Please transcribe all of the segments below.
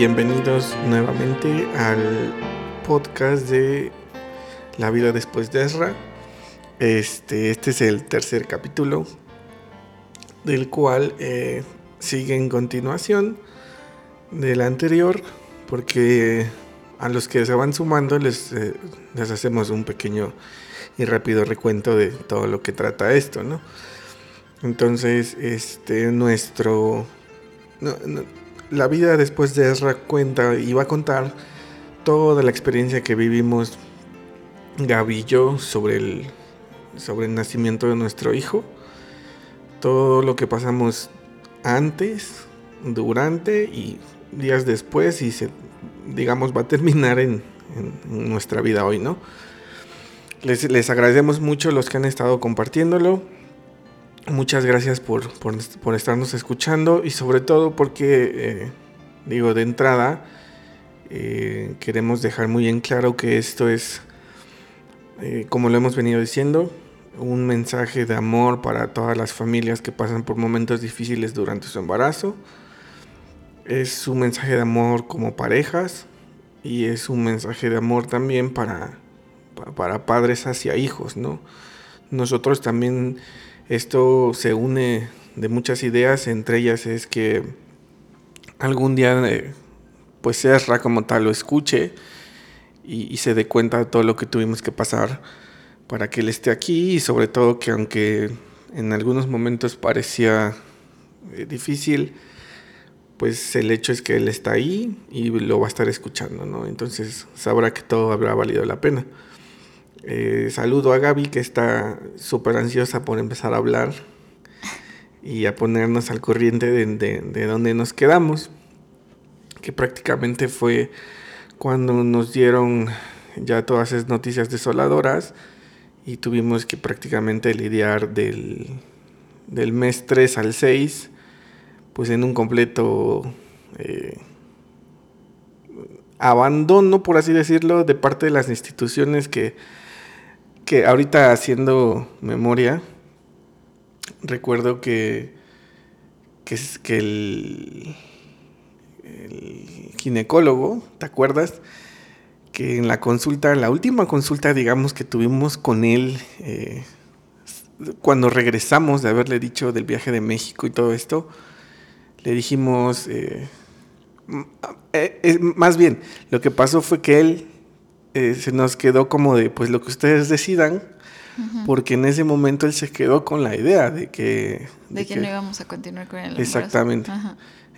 bienvenidos nuevamente al podcast de La vida después de Ezra. Este, este es el tercer capítulo, del cual eh, sigue en continuación del anterior, porque a los que se van sumando les, eh, les hacemos un pequeño y rápido recuento de todo lo que trata esto, ¿no? Entonces, este, nuestro... la vida después de Ezra cuenta y va a contar toda la experiencia que vivimos Gaby y yo sobre el, sobre el nacimiento de nuestro hijo. Todo lo que pasamos antes, durante y días después y se, digamos, va a terminar en, en nuestra vida hoy, ¿no? Les, les agradecemos mucho los que han estado compartiéndolo Muchas gracias por, estarnos escuchando y sobre todo porque, eh, digo, de entrada, eh, queremos dejar muy en claro que esto es, eh, como lo hemos venido diciendo, un mensaje de amor para todas las familias que pasan por momentos difíciles durante su embarazo. Es un mensaje de amor como parejas y es un mensaje de amor también para, para padres hacia hijos, ¿no? Nosotros también esto se une de muchas ideas, entre ellas es que algún día eh, pues Serra como tal lo escuche y, se dé cuenta de todo lo que tuvimos que pasar para que él esté aquí y sobre todo que aunque en algunos momentos parecía eh, difícil, pues el hecho es que él está ahí y lo va a estar escuchando, ¿no? Entonces sabrá que todo habrá valido la pena. Eh, saludo a Gaby que está súper ansiosa por empezar a hablar y a ponernos al corriente de, de, donde nos quedamos, que prácticamente fue cuando nos dieron ya todas esas noticias desoladoras y tuvimos que prácticamente lidiar del, del mes 3 al 6, pues en un completo eh, abandono, por así decirlo, de parte de las instituciones que que ahorita haciendo memoria, recuerdo que, que, el, ginecólogo, ¿te acuerdas? Que en la consulta, la última consulta, digamos, que tuvimos con él, eh, cuando regresamos de haberle dicho del viaje de México y todo esto, le dijimos, eh, eh, más bien, lo que pasó fue que él eh, se nos quedó como de, pues lo que ustedes decidan, porque en ese momento él se quedó con la idea de que... De, que, no íbamos a continuar con el Exactamente.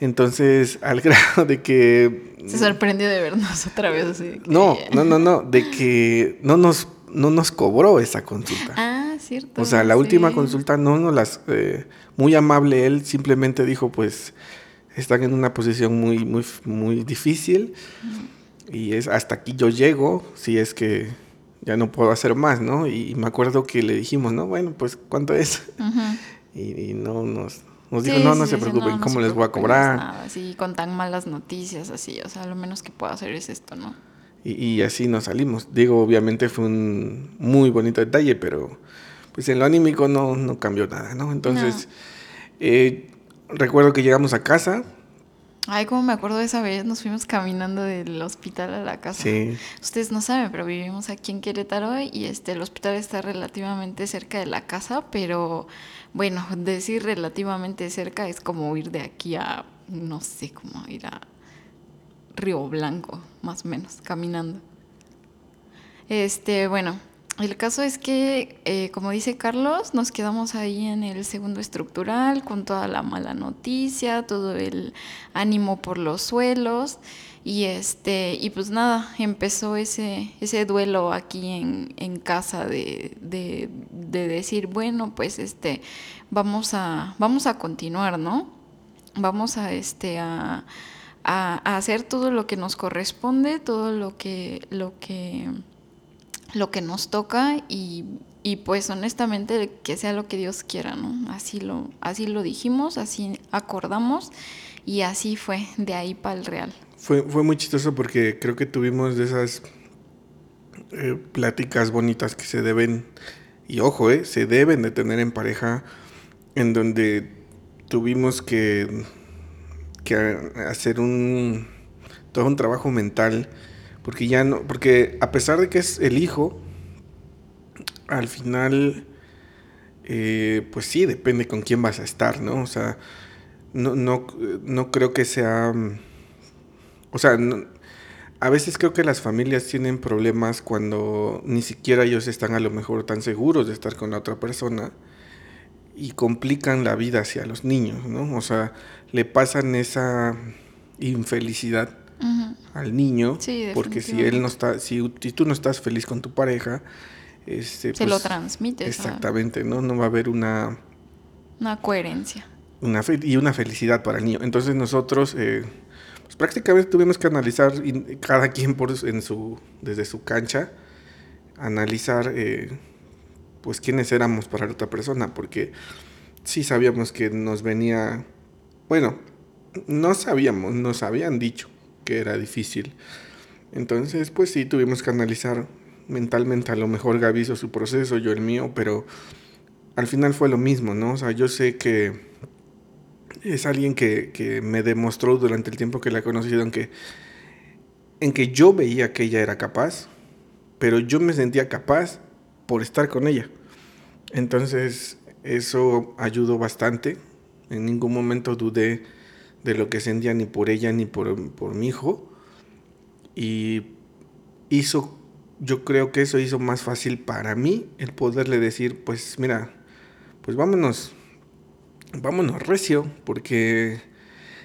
Entonces, al grado de que... Se sorprendió de vernos otra vez así. No, no, no, no, de que no nos, no nos cobró esa consulta. Ah, cierto. O sea, la última consulta no nos las... Eh, muy amable él, simplemente dijo, pues, están en una posición muy, muy, muy difícil. Y es hasta aquí yo llego, si es que ya no puedo hacer más, ¿no? Y, me acuerdo que le dijimos, ¿no? Bueno, pues, ¿cuánto es? y, no nos... Nos dijo, no, no se preocupen, ¿cómo les voy a cobrar? Nada, sí, con tan malas noticias, así, o sea, lo menos que puedo hacer es esto, ¿no? Y, así nos salimos. Digo, obviamente fue un muy bonito detalle, pero pues en lo anímico no, no cambió nada, ¿no? Entonces, eh, recuerdo que llegamos a casa, Ay, como me acuerdo de esa vez, nos fuimos caminando del hospital a la casa. Sí. Ustedes no saben, pero vivimos aquí en Querétaro y este el hospital está relativamente cerca de la casa, pero bueno, decir relativamente cerca es como ir de aquí a, no sé, como ir a Río Blanco, más o menos, caminando. Este, bueno, el caso es que, eh, como dice Carlos, nos quedamos ahí en el segundo estructural con toda la mala noticia, todo el ánimo por los suelos y este y pues nada, empezó ese, ese duelo aquí en, casa de, decir, bueno, pues este, vamos a, vamos a continuar, ¿no? Vamos a este a, a hacer todo lo que nos corresponde, todo lo que, lo que lo que nos toca y, pues honestamente que sea lo que Dios quiera, ¿no? Así lo, así lo dijimos, así acordamos y así fue de ahí para el real. Fue, fue muy chistoso porque creo que tuvimos de esas eh, pláticas bonitas que se deben, y ojo, eh, se deben de tener en pareja, en donde tuvimos que, que hacer un todo un trabajo mental, porque ya no, porque a pesar de que es el hijo, al final, eh, pues sí, depende con quién vas a estar, ¿no? O sea, no, no, no creo que sea, o sea, a veces creo que las familias tienen problemas cuando ni siquiera ellos están a lo mejor tan seguros de estar con la otra persona y complican la vida hacia los niños, ¿no? O sea, le pasan esa infelicidad al niño, porque si él no está, si, tú no estás feliz con tu pareja, este, se lo pues, transmite. Exactamente, ¿no? No va a haber una... Una coherencia. Una y una felicidad para el niño. Entonces nosotros eh, pues prácticamente tuvimos que analizar cada quien por, en su, desde su cancha, analizar eh, pues quiénes éramos para la otra persona, porque sí sabíamos que nos venía, bueno, no sabíamos, nos habían dicho que era difícil. Entonces, pues sí, tuvimos que analizar mentalmente, a lo mejor Gaby hizo su proceso, yo el mío, pero al final fue lo mismo, ¿no? O sea, yo sé que es alguien que, me demostró durante el tiempo que la he conocido en que, en que yo veía que ella era capaz, pero yo me sentía capaz por estar con ella. Entonces, eso ayudó bastante. En ningún momento dudé de lo que sentía ni por ella ni por, por mi hijo. Y hizo, yo creo que eso hizo más fácil para mí el poderle decir, pues mira, pues vámonos, vámonos recio, porque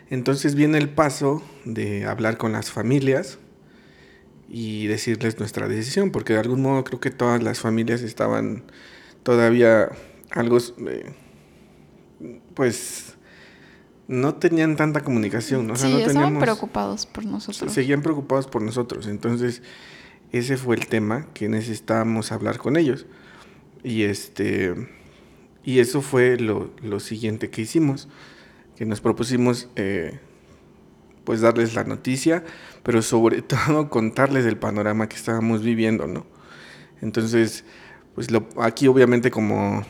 entonces viene el paso de hablar con las familias y decirles nuestra decisión, porque de algún modo creo que todas las familias estaban todavía algo, eh, pues no tenían tanta comunicación, ¿no? sí, estaban preocupados por nosotros. Seguían preocupados por nosotros, entonces ese fue el tema que necesitábamos hablar con ellos. Y este y eso fue lo, siguiente que hicimos, que nos propusimos eh, pues darles la noticia, pero sobre todo contarles el panorama que estábamos viviendo, ¿no? Entonces, pues lo, aquí obviamente como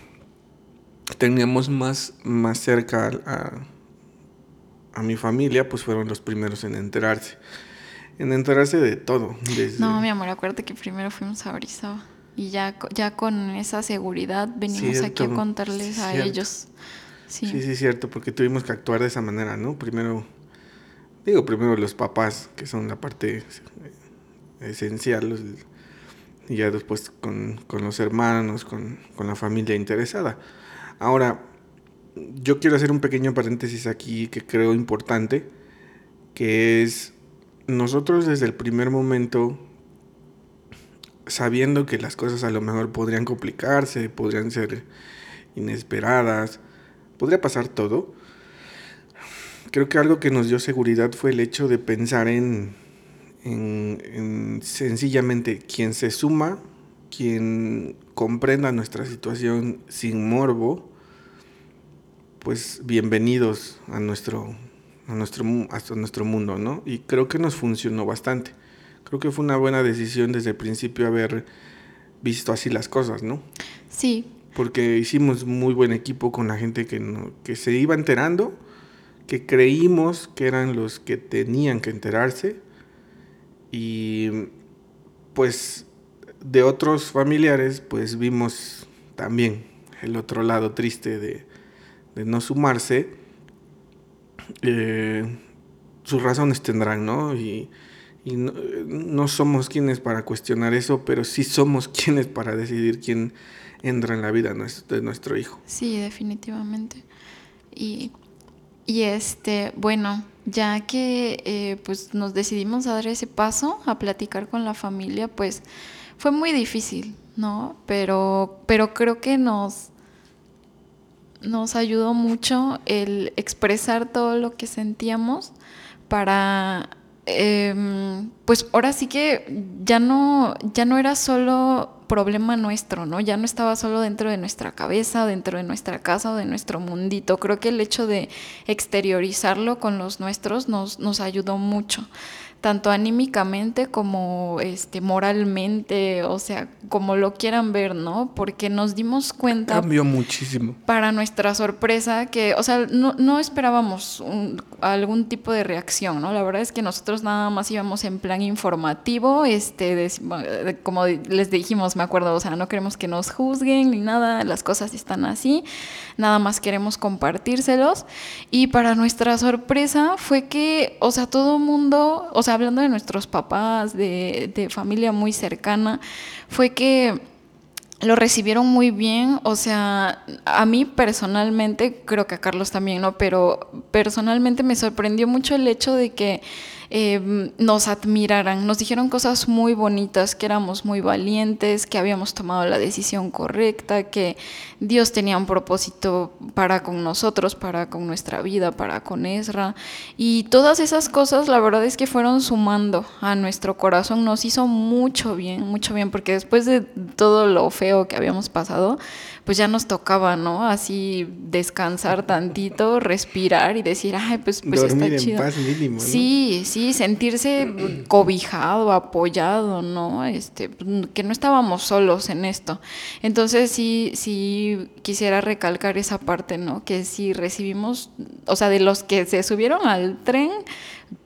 teníamos más, más cerca a a mi familia, pues fueron los primeros en enterarse. En enterarse de todo. No, mi amor, acuérdate que primero fuimos a Orizaba. Y ya, ya con esa seguridad venimos aquí a contarles a ellos. Sí. sí, sí, cierto, porque tuvimos que actuar de esa manera, ¿no? Primero, digo, primero los papás, que son la parte esencial, y ya después con, los hermanos, con, con la familia interesada. Ahora, yo quiero hacer un pequeño paréntesis aquí que creo importante, que es nosotros desde el primer momento, sabiendo que las cosas a lo mejor podrían complicarse, podrían ser inesperadas, podría pasar todo, creo que algo que nos dio seguridad fue el hecho de pensar en, en sencillamente quien se suma, quien comprenda nuestra situación sin morbo, pues bienvenidos a nuestro, a nuestro, hasta nuestro mundo, ¿no? Y creo que nos funcionó bastante. Creo que fue una buena decisión desde el principio haber visto así las cosas, ¿no? Sí. Porque hicimos muy buen equipo con la gente que, que se iba enterando, que creímos que eran los que tenían que enterarse y pues de otros familiares pues vimos también el otro lado triste de, de no sumarse, eh, sus razones tendrán, ¿no? Y, no, somos quienes para cuestionar eso, pero sí somos quienes para decidir quién entra en la vida de nuestro hijo. Sí, definitivamente. Y, este, bueno, ya que eh, pues nos decidimos a dar ese paso, a platicar con la familia, pues fue muy difícil, ¿no? Pero, pero creo que nos, nos ayudó mucho el expresar todo lo que sentíamos para em, pues ahora sí que ya no ya no era solo problema nuestro, ¿no? Ya no estaba solo dentro de nuestra cabeza, dentro de nuestra casa o de nuestro mundito. Creo que el hecho de exteriorizarlo con los nuestros nos, nos ayudó mucho. Tanto anímicamente como este, moralmente, o sea, como lo quieran ver, ¿no? Porque nos dimos cuenta... Cambió muchísimo. Para nuestra sorpresa, que, o sea, no, no esperábamos algún tipo de reacción, ¿no? La verdad es que nosotros nada más íbamos en plan informativo, este, como les dijimos, me acuerdo, o sea, no queremos que nos juzguen ni nada, las cosas están así, nada más queremos compartírselos. Y para nuestra sorpresa fue que, o sea, todo mundo, o sea, hablando de nuestros papás, de, de familia muy cercana, fue que lo recibieron muy bien, o sea, a mí personalmente, creo que a Carlos también, ¿no? Pero personalmente me sorprendió mucho el hecho de que eh, nos admiraran. Nos dijeron cosas muy bonitas, que éramos muy valientes, que habíamos tomado la decisión correcta, que Dios tenía un propósito para con nosotros, para con nuestra vida, para con Ezra. Y todas esas cosas, la verdad es que fueron sumando a nuestro corazón. Nos hizo mucho bien, mucho bien, porque después de todo lo feo que habíamos pasado, pues ya nos tocaba, ¿no? Así descansar tantito, respirar y decir, ay, pues, pues Dormir está en paz mínimo. Sí, sí, sentirse cobijado, apoyado, ¿no? Este, que no estábamos solos en esto. Entonces sí, sí quisiera recalcar esa parte, ¿no? Que si recibimos, o sea, de los que se subieron al tren,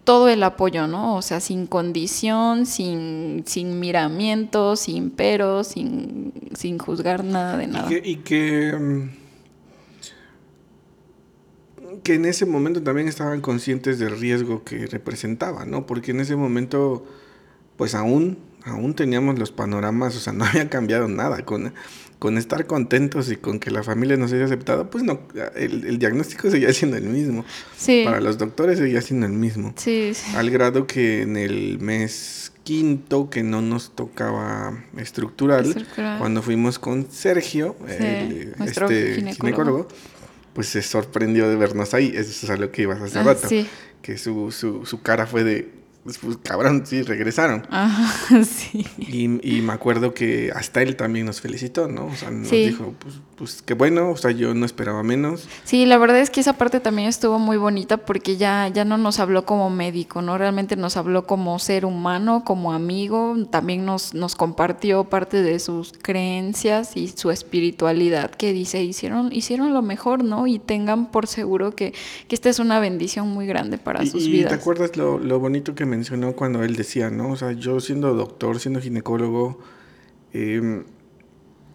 todo el apoyo, ¿no? O sea, sin condición, sin, sin miramiento, sin pero, sin, sin juzgar nada de nada. Y que, mm, que, en ese momento también estaban conscientes del riesgo que representaba, ¿no? Porque en ese momento, pues aún, aún teníamos los panoramas, o sea, no había cambiado nada. Con, con estar contentos y con que la familia nos haya aceptado, pues no, el, diagnóstico seguía siendo el mismo. Sí. Para los doctores seguía siendo el mismo. Sí, Al grado que en el mes quinto, que no nos tocaba estructural, cuando fuimos con Sergio, el, este ginecólogo. pues se sorprendió de vernos ahí. Eso es a lo que ibas hace ah, rato. Que su, su, su cara fue de, pues, pues, cabrón, sí, regresaron. Ajá, sí. Y, y, me acuerdo que hasta él también nos felicitó, ¿no? O sea, nos dijo, pues, pues qué bueno, o sea, yo no esperaba menos. Sí, la verdad es que esa parte también estuvo muy bonita porque ya, ya no nos habló como médico, ¿no? Realmente nos habló como ser humano, como amigo, también nos, nos compartió parte de sus creencias y su espiritualidad, que dice, hicieron, hicieron lo mejor, ¿no? Y tengan por seguro que, que esta es una bendición muy grande para sus vidas. ¿Te acuerdas lo, lo bonito que mencionó cuando él decía, ¿no? O sea, yo siendo doctor, siendo ginecólogo, em,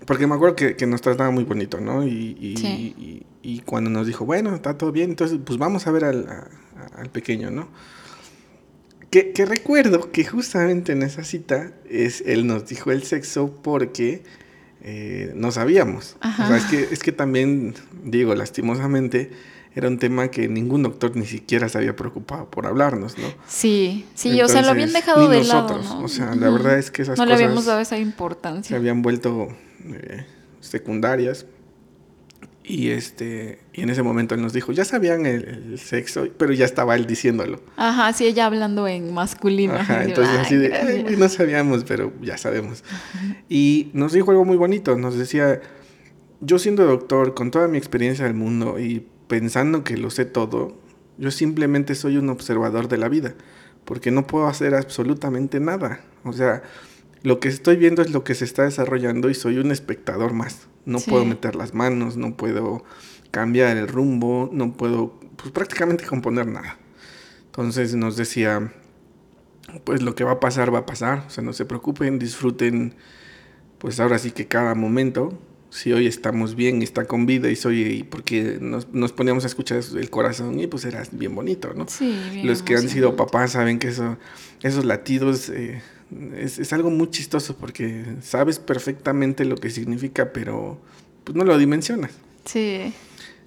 porque me acuerdo que, que, nos trataba muy bonito, ¿no? Y, y, cuando nos dijo, bueno, está todo bien, entonces pues vamos a ver al, al pequeño, ¿no? Que, que, recuerdo que justamente en esa cita es, él nos dijo el sexo porque eh, no sabíamos. O sea, es que, es que también, digo, lastimosamente, era un tema que ningún doctor ni siquiera se había preocupado por hablarnos, ¿no? Sí, sí, o sea, lo habían dejado de lado, ¿no? O sea, la verdad es que esas cosas... No le habíamos dado esa importancia. Se habían vuelto eh, secundarias. Y este y en ese momento él nos dijo, ya sabían el, sexo, pero ya estaba él diciéndolo. Ajá, sí, ella hablando en masculino. Ajá, entonces así de, no sabíamos, pero ya sabemos. Y nos dijo algo muy bonito, nos decía, yo siendo doctor, con toda mi experiencia del mundo y pensando que lo sé todo, yo simplemente soy un observador de la vida, porque no puedo hacer absolutamente nada. O sea, lo que estoy viendo es lo que se está desarrollando y soy un espectador más. No puedo meter las manos, no puedo cambiar el rumbo, no puedo pues prácticamente componer nada. Entonces nos decía, pues lo que va a pasar va a pasar, o sea, no se preocupen, disfruten pues ahora sí que cada momento si hoy estamos bien, está con vida y soy, porque nos, nos poníamos a escuchar el corazón y pues era bien bonito, ¿no? Sí, Los que han sido papás saben que eso, esos latidos eh, es, es, algo muy chistoso porque sabes perfectamente lo que significa, pero pues no lo dimensionas. Sí.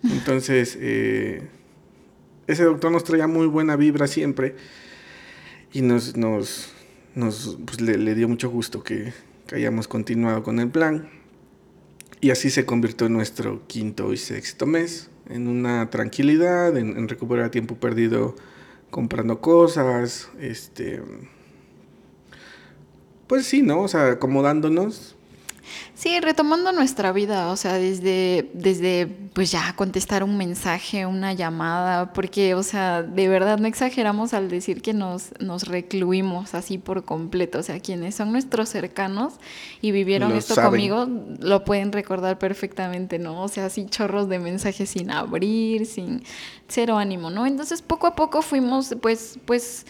Entonces, eh, ese doctor nos traía muy buena vibra siempre y nos, nos, nos pues, le, le, dio mucho gusto que, que hayamos continuado con el plan y así se convirtió en nuestro quinto y sexto mes, en una tranquilidad, en, recuperar tiempo perdido comprando cosas, este... Pues sí, ¿no? O sea, acomodándonos. Sí, retomando nuestra vida, o sea, desde, desde pues ya contestar un mensaje, una llamada, porque, o sea, de verdad no exageramos al decir que nos, nos recluimos así por completo, o sea, quienes son nuestros cercanos y vivieron esto conmigo, lo pueden recordar perfectamente, ¿no? O sea, así chorros de mensajes sin abrir, sin cero ánimo, ¿no? Entonces, poco a poco fuimos, pues, pues,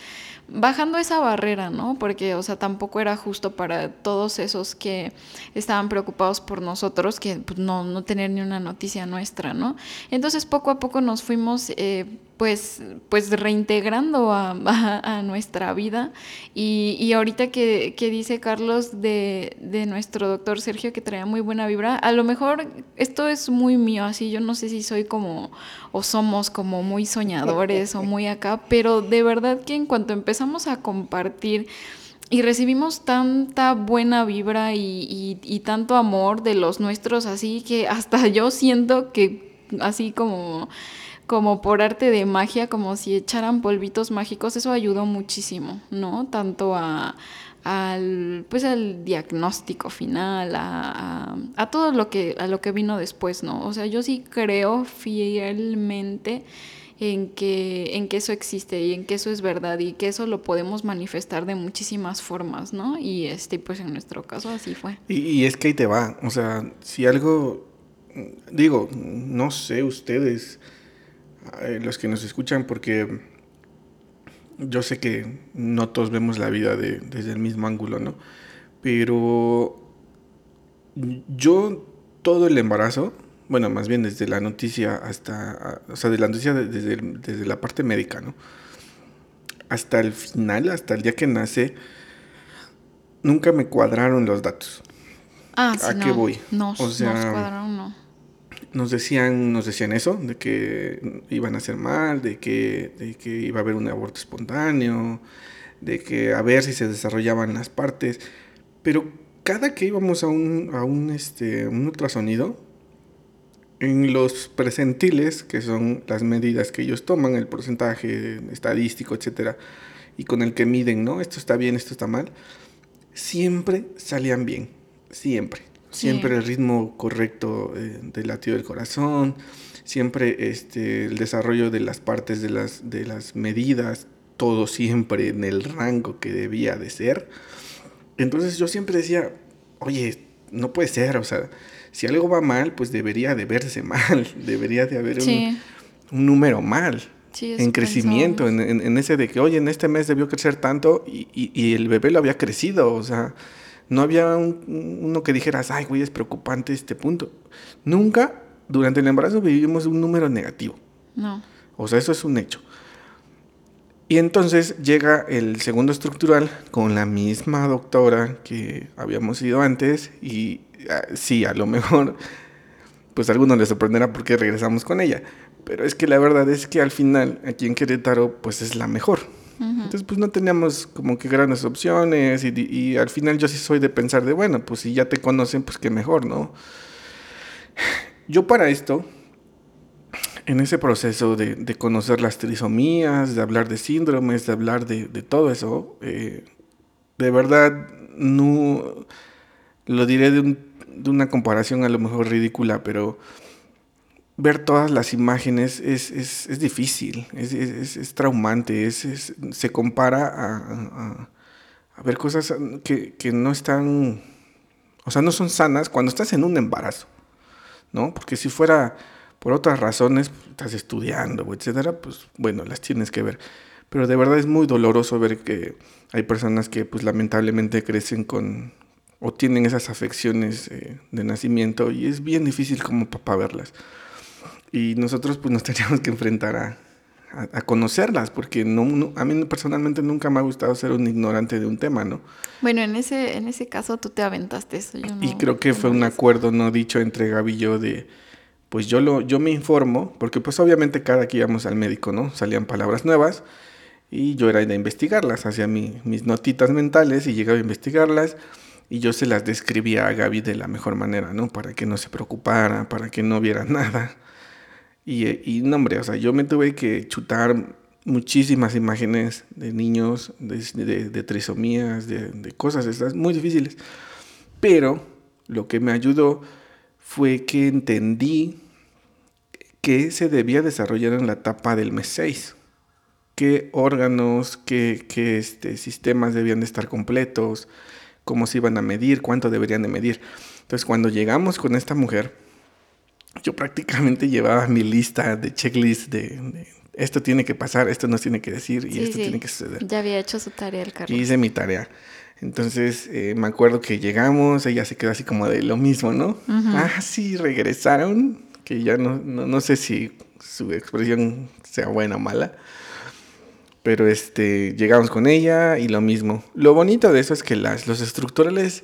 bajando esa barrera, ¿no? Porque, o sea, tampoco era justo para todos esos que estaban preocupados por nosotros, que pues, no, no tener ni una noticia nuestra, ¿no? Entonces, poco a poco nos fuimos eh, pues, pues reintegrando a, nuestra vida. Y, y ahorita que, dice Carlos de, de, nuestro doctor Sergio que traía muy buena vibra, a lo mejor esto es muy mío, así yo no sé si soy como, o somos como muy soñadores o muy acá, pero de verdad que en cuanto empezamos a compartir, y recibimos tanta buena vibra y, y, tanto amor de los nuestros, así que hasta yo siento que así como como por arte de magia, como si echaran polvitos mágicos, eso ayudó muchísimo, ¿no? Tanto a, al, pues al diagnóstico final, a, a, todo lo que, a lo que vino después, ¿no? O sea, yo sí creo fielmente en que, en que eso existe y en que eso es verdad y que eso lo podemos manifestar de muchísimas formas, ¿no? Y este, pues en nuestro caso así fue. Y, y es que ahí te va, o sea, si algo, digo, no sé ustedes, eh, los que nos escuchan, porque yo sé que no todos vemos la vida desde el mismo ángulo, ¿no? Pero yo todo el embarazo, bueno, más bien desde la noticia hasta, o sea, de la noticia desde, desde la parte médica, ¿no? Hasta el final, hasta el día que nace, nunca me cuadraron los datos. Ah, ¿A qué voy? No, o sea, nos cuadraron, no nos decían, nos decían eso, de que iban a hacer mal, de que, de que iba a haber un aborto espontáneo, de que a ver si se desarrollaban las partes. Pero cada que íbamos a un, a un, este, un ultrasonido, en los presentiles, que son las medidas que ellos toman, el porcentaje estadístico, etcétera, y con el que miden, ¿no? Esto está bien, esto está mal, siempre salían bien, siempre. Siempre el ritmo correcto eh, del latido del corazón, siempre este, el desarrollo de las partes de las, de las medidas, todo siempre en el rango que debía de ser. Entonces yo siempre decía, oye, no puede ser, o sea, si algo va mal, pues debería de verse mal, debería de haber un, número mal. en crecimiento, en, en, ese de que, oye, en este mes debió crecer tanto y, y, y el bebé lo había crecido, o sea, no había uno que dijeras, ay, güey, es preocupante este punto. Nunca durante el embarazo vivimos un número negativo. No. O sea, eso es un hecho. Y entonces llega el segundo estructural con la misma doctora que habíamos ido antes y ah, sí, a lo mejor, pues a algunos les sorprenderá porque regresamos con ella. Pero es que la verdad es que al final, aquí en Querétaro, pues es la mejor. Entonces, pues no teníamos como que grandes opciones y, al final yo sí soy de pensar de, bueno, pues si ya te conocen, pues qué mejor, ¿no? Yo para esto, en ese proceso de, conocer las trisomías, de hablar de síndromes, de hablar de, todo eso, eh, de verdad no lo diré de, de una comparación a lo mejor ridícula, pero ver todas las imágenes es, es, es difícil, es, es traumante, se compara a, ver cosas que, que, no están, o sea, no son sanas cuando estás en un embarazo, ¿no? Porque si fuera por otras razones, estás estudiando, etcétera, pues bueno, las tienes que ver. Pero de verdad es muy doloroso ver que hay personas que pues lamentablemente crecen con o tienen esas afecciones eh, de nacimiento y es bien difícil como papá verlas. Y nosotros pues nos teníamos que enfrentar a, a, conocerlas, porque no, a mí personalmente nunca me ha gustado ser un ignorante de un tema, ¿no? Bueno, en ese, en ese caso tú te aventaste eso. Yo y creo que fue un acuerdo no dicho entre Gaby y yo de, pues yo, lo, yo me informo, porque pues obviamente cada que íbamos al médico, ¿no? Salían palabras nuevas y yo era de investigarlas, hacía mi, mis notitas mentales y llegaba a investigarlas y yo se las describía a Gaby de la mejor manera, ¿no? Para que no se preocupara, para que no viera nada. Y, no, hombre, o sea, yo me tuve que chutar muchísimas imágenes de niños, de, de, trisomías, de, cosas estas muy difíciles. Pero lo que me ayudó fue que entendí que se debía desarrollar en la etapa del mes 6. Qué órganos, qué, qué este, sistemas debían de estar completos, cómo se iban a medir, cuánto deberían de medir. Entonces, cuando llegamos con esta mujer, yo prácticamente llevaba mi lista de checklist de, esto tiene que pasar, esto nos tiene que decir y esto tiene que suceder. Ya había hecho su tarea el carro. Hice mi tarea. Entonces eh, me acuerdo que llegamos, ella se quedó así como de lo mismo, ¿no? Ah, sí, regresaron, que ya no, no, sé si su expresión sea buena o mala. Pero este, llegamos con ella y lo mismo. Lo bonito de eso es que las, los estructurales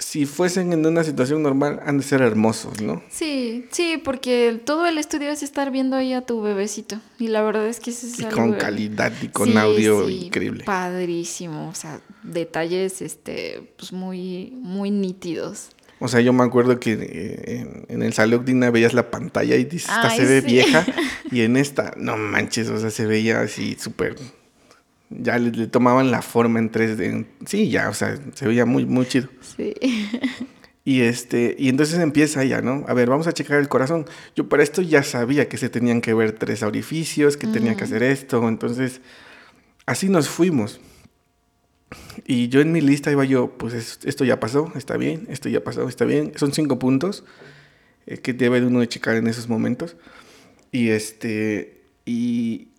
si fuesen en una situación normal, han de ser hermosos, ¿no? Sí, sí, porque todo el estudio es estar viendo ahí a tu bebecito. Y la verdad es que es y con calidad y con audio increíble. Padrísimo, o sea, detalles este, pues muy, muy nítidos. O sea, yo me acuerdo que eh, en, el Salud Dina veías la pantalla y dices, esta se ve vieja. Y en esta, no manches, o sea, se veía así súper ya le, tomaban la forma en 3D. Sí, ya, o sea, se veía muy, muy chido. Sí. Y, este, y entonces empieza ya, ¿no? A ver, vamos a checar el corazón. Yo para esto ya sabía que se tenían que ver tres orificios, que tenía que hacer esto. Entonces, así nos fuimos. Y yo en mi lista iba yo, pues esto ya pasó, está bien, esto ya pasó, está bien. Son cinco puntos eh, que debe uno de checar en esos momentos. Y este, y,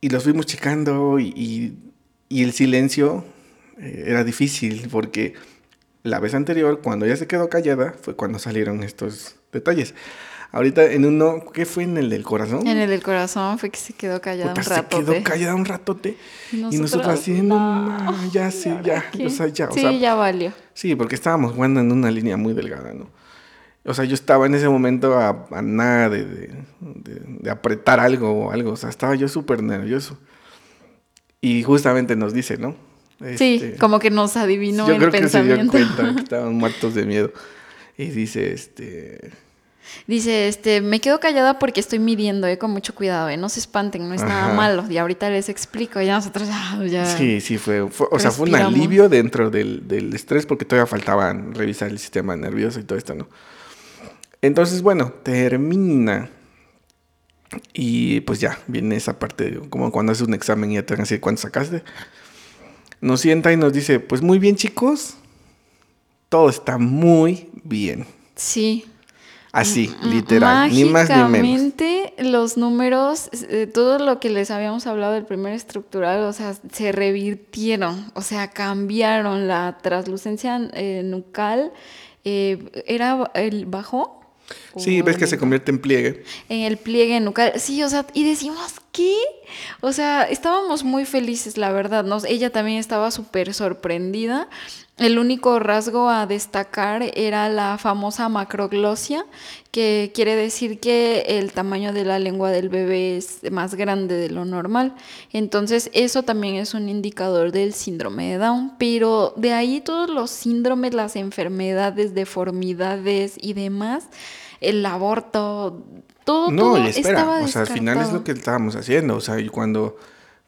y los fuimos checando y, el silencio eh, era difícil porque la vez anterior, cuando ella se quedó callada, fue cuando salieron estos detalles. Ahorita en uno, ¿qué fue en el del corazón? En el del corazón fue que se quedó callada un ratote. Se quedó callada un ratote. Y nosotros, así, no, ya sí, ya, o sea, ya. sí, ya valió. Sí, porque estábamos jugando en una línea muy delgada, ¿no? O sea, yo estaba en ese momento a, nada de, apretar algo o algo. O sea, estaba yo súper nervioso. Y justamente nos dice, ¿no? sí, este, como que nos adivinó yo creo Que se dio cuenta que estaban muertos de miedo. Y dice, este... Dice, este, me quedo callada porque estoy midiendo, eh, con mucho cuidado, eh, no se espanten, no es nada malo. Y ahorita les explico, ya nosotros ah, ya. Sí, sí, fue, o sea, fue un alivio dentro del, del estrés porque todavía faltaban revisar el sistema nervioso y todo esto, ¿no? Entonces, bueno, termina. Y pues ya, viene esa parte, como cuando haces un examen y ya te van a decir cuánto sacaste. Nos sienta y nos dice, pues muy bien chicos, todo está muy bien. Sí. Así, literal, ni más ni menos. los números, eh, todo lo que les habíamos hablado del primer estructural, o sea, se revirtieron, o sea, cambiaron la translucencia eh, nucal, eh, era el bajo Sí, ves que se convierte en pliegue. En el pliegue nucal. Sí, o sea, y decimos, ¿qué? O sea, estábamos muy felices, la verdad. ¿no? Ella también estaba súper sorprendida. El único rasgo a destacar era la famosa macroglosia, que quiere decir que el tamaño de la lengua del bebé es más grande de lo normal. Entonces, eso también es un indicador del síndrome de Down. Pero de ahí todos los síndromes, las enfermedades, deformidades y demás, el aborto, todo, no, y espera, o sea, al final es lo que estábamos haciendo, o sea, cuando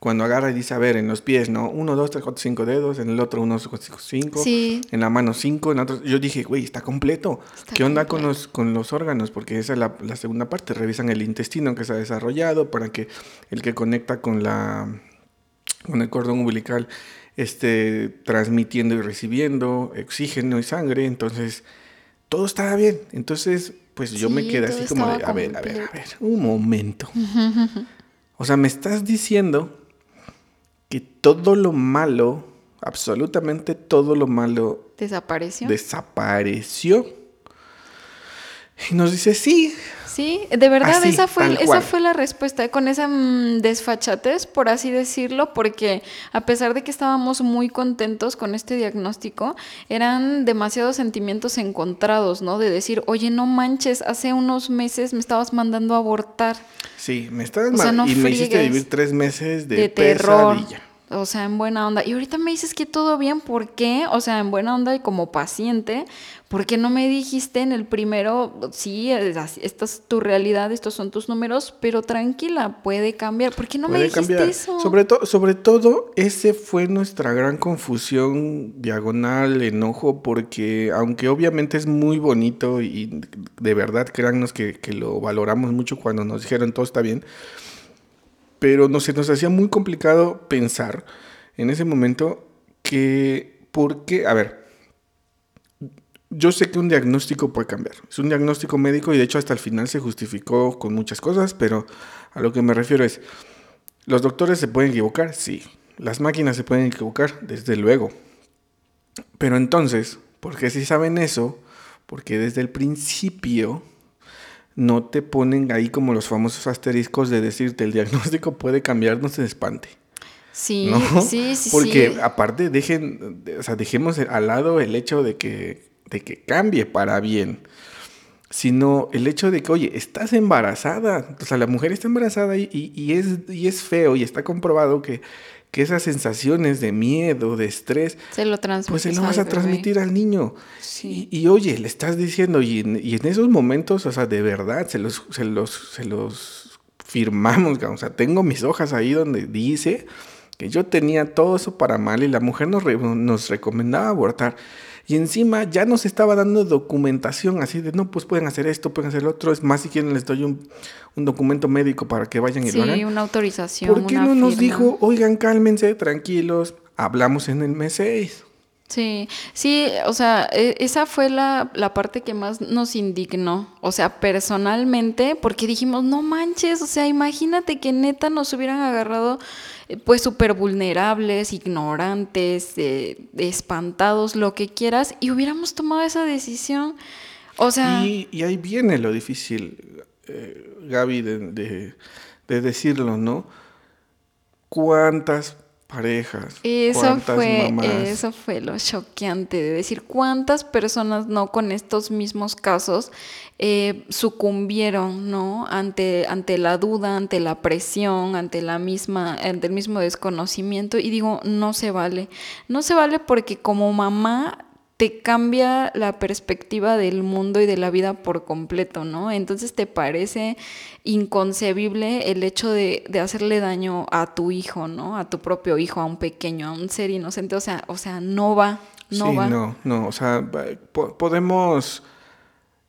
cuando agarra y dice, a ver, en los pies, ¿no? Uno, dos, tres, cuatro, cinco dedos, en el otro uno, cinco, sí. en la mano cinco, en otro... Yo dije, güey, está completo. ¿Qué onda con los, con los órganos? Porque esa es la, la, segunda parte. Revisan el intestino que se ha desarrollado para que el que conecta con la con el cordón umbilical esté transmitiendo y recibiendo oxígeno y sangre. Entonces, todo estaba bien. Entonces, pues yo me quedé así como de, a ver, a ver, a ver, un momento. o sea, me estás diciendo que todo lo malo, absolutamente todo lo malo... ¿Desapareció? Desapareció. Y nos dice, sí. Sí, de verdad esa, fue, esa fue la respuesta, con esa mm, desfachatez, por así decirlo, porque a pesar de que estábamos muy contentos con este diagnóstico, eran demasiados sentimientos encontrados, ¿no? De decir, oye, no manches, hace unos meses me estabas mandando a abortar. Sí, me estabas mandando y me hiciste vivir tres meses de, de terror. o sea, en buena onda. Y ahorita me dices que todo bien, ¿por qué? O sea, en buena onda y como paciente, ¿por qué no me dijiste en el primero, sí, esta es tu realidad, estos son tus números, pero tranquila, puede cambiar? ¿Por qué no me dijiste eso? Sobre, sobre todo, ese fue nuestra gran confusión, diagonal, enojo, porque aunque obviamente es muy bonito y de verdad créannos que, que lo valoramos mucho cuando nos dijeron todo está bien, pero no, se nos hacía muy complicado pensar en ese momento que, ¿por qué? A ver, yo sé que un diagnóstico puede cambiar. Es un diagnóstico médico y de hecho hasta el final se justificó con muchas cosas, pero a lo que me refiero es, ¿los doctores se pueden equivocar? Sí. ¿Las máquinas se pueden equivocar? Desde luego. Pero entonces, ¿por qué si saben eso? Porque desde el principio no te ponen ahí como los famosos asteriscos de decirte el diagnóstico puede cambiar, no se espante. Sí, sí, sí. Porque aparte dejen, o sea, dejemos al lado el hecho de que, de que cambie para bien, sino el hecho de que, oye, estás embarazada, o sea, la mujer está embarazada y, y, es, y es feo y está comprobado que que esas sensaciones de miedo, de estrés, se lo pues se lo vas a transmitir al niño. Y, oye, le estás diciendo, y en, y en, esos momentos, o sea, de verdad, se los, se los, se los firmamos, o sea, tengo mis hojas ahí donde dice que yo tenía todo eso para mal y la mujer nos, nos recomendaba abortar. Y encima ya nos estaba dando documentación así de, no, pues pueden hacer esto, pueden hacer lo otro. Es más, si quieren les doy un, documento médico para que vayan y lo hagan. Sí, una autorización. ¿Por qué no nos dijo, oigan, cálmense, tranquilos, hablamos en el mes 6? Sí, sí, o sea, e, esa fue la, la, parte que más nos indignó, o sea, personalmente, porque dijimos, no manches, o sea, imagínate que neta nos hubieran agarrado pues súper vulnerables, ignorantes, eh, espantados, lo que quieras, y hubiéramos tomado esa decisión, o sea... Y, ahí viene lo difícil, eh, Gaby, de, de decirlo, ¿no? ¿Cuántas parejas. Eso fue, eso fue lo choqueante de decir cuántas personas no con estos mismos casos eh, sucumbieron, ¿no? Ante, ante la duda, ante la presión, ante la misma, ante el mismo desconocimiento. Y digo, no se vale. No se vale porque como mamá te cambia la perspectiva del mundo y de la vida por completo, ¿no? Entonces te parece inconcebible el hecho de, hacerle daño a tu hijo, ¿no? A tu propio hijo, a un pequeño, a un ser inocente, o sea, o sea, no va, no sí, va. No, no, o sea, podemos...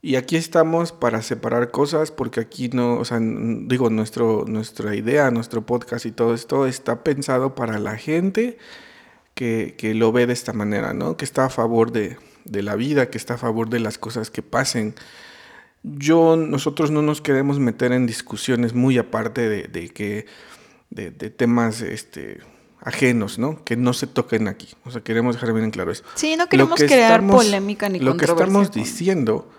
Y aquí estamos para separar cosas porque aquí no, o sea, digo, nuestro, nuestra idea, nuestro podcast y todo esto está pensado para la gente que, lo ve de esta manera, ¿no? Que está a favor de, la vida, que está a favor de las cosas que pasen. Yo, nosotros no nos queremos meter en discusiones muy aparte de, que, de, temas, este, ajenos, ¿no? Que no se toquen aquí. O sea, queremos dejar bien en claro eso. Sí, no queremos crear polémica ni Lo que estamos diciendo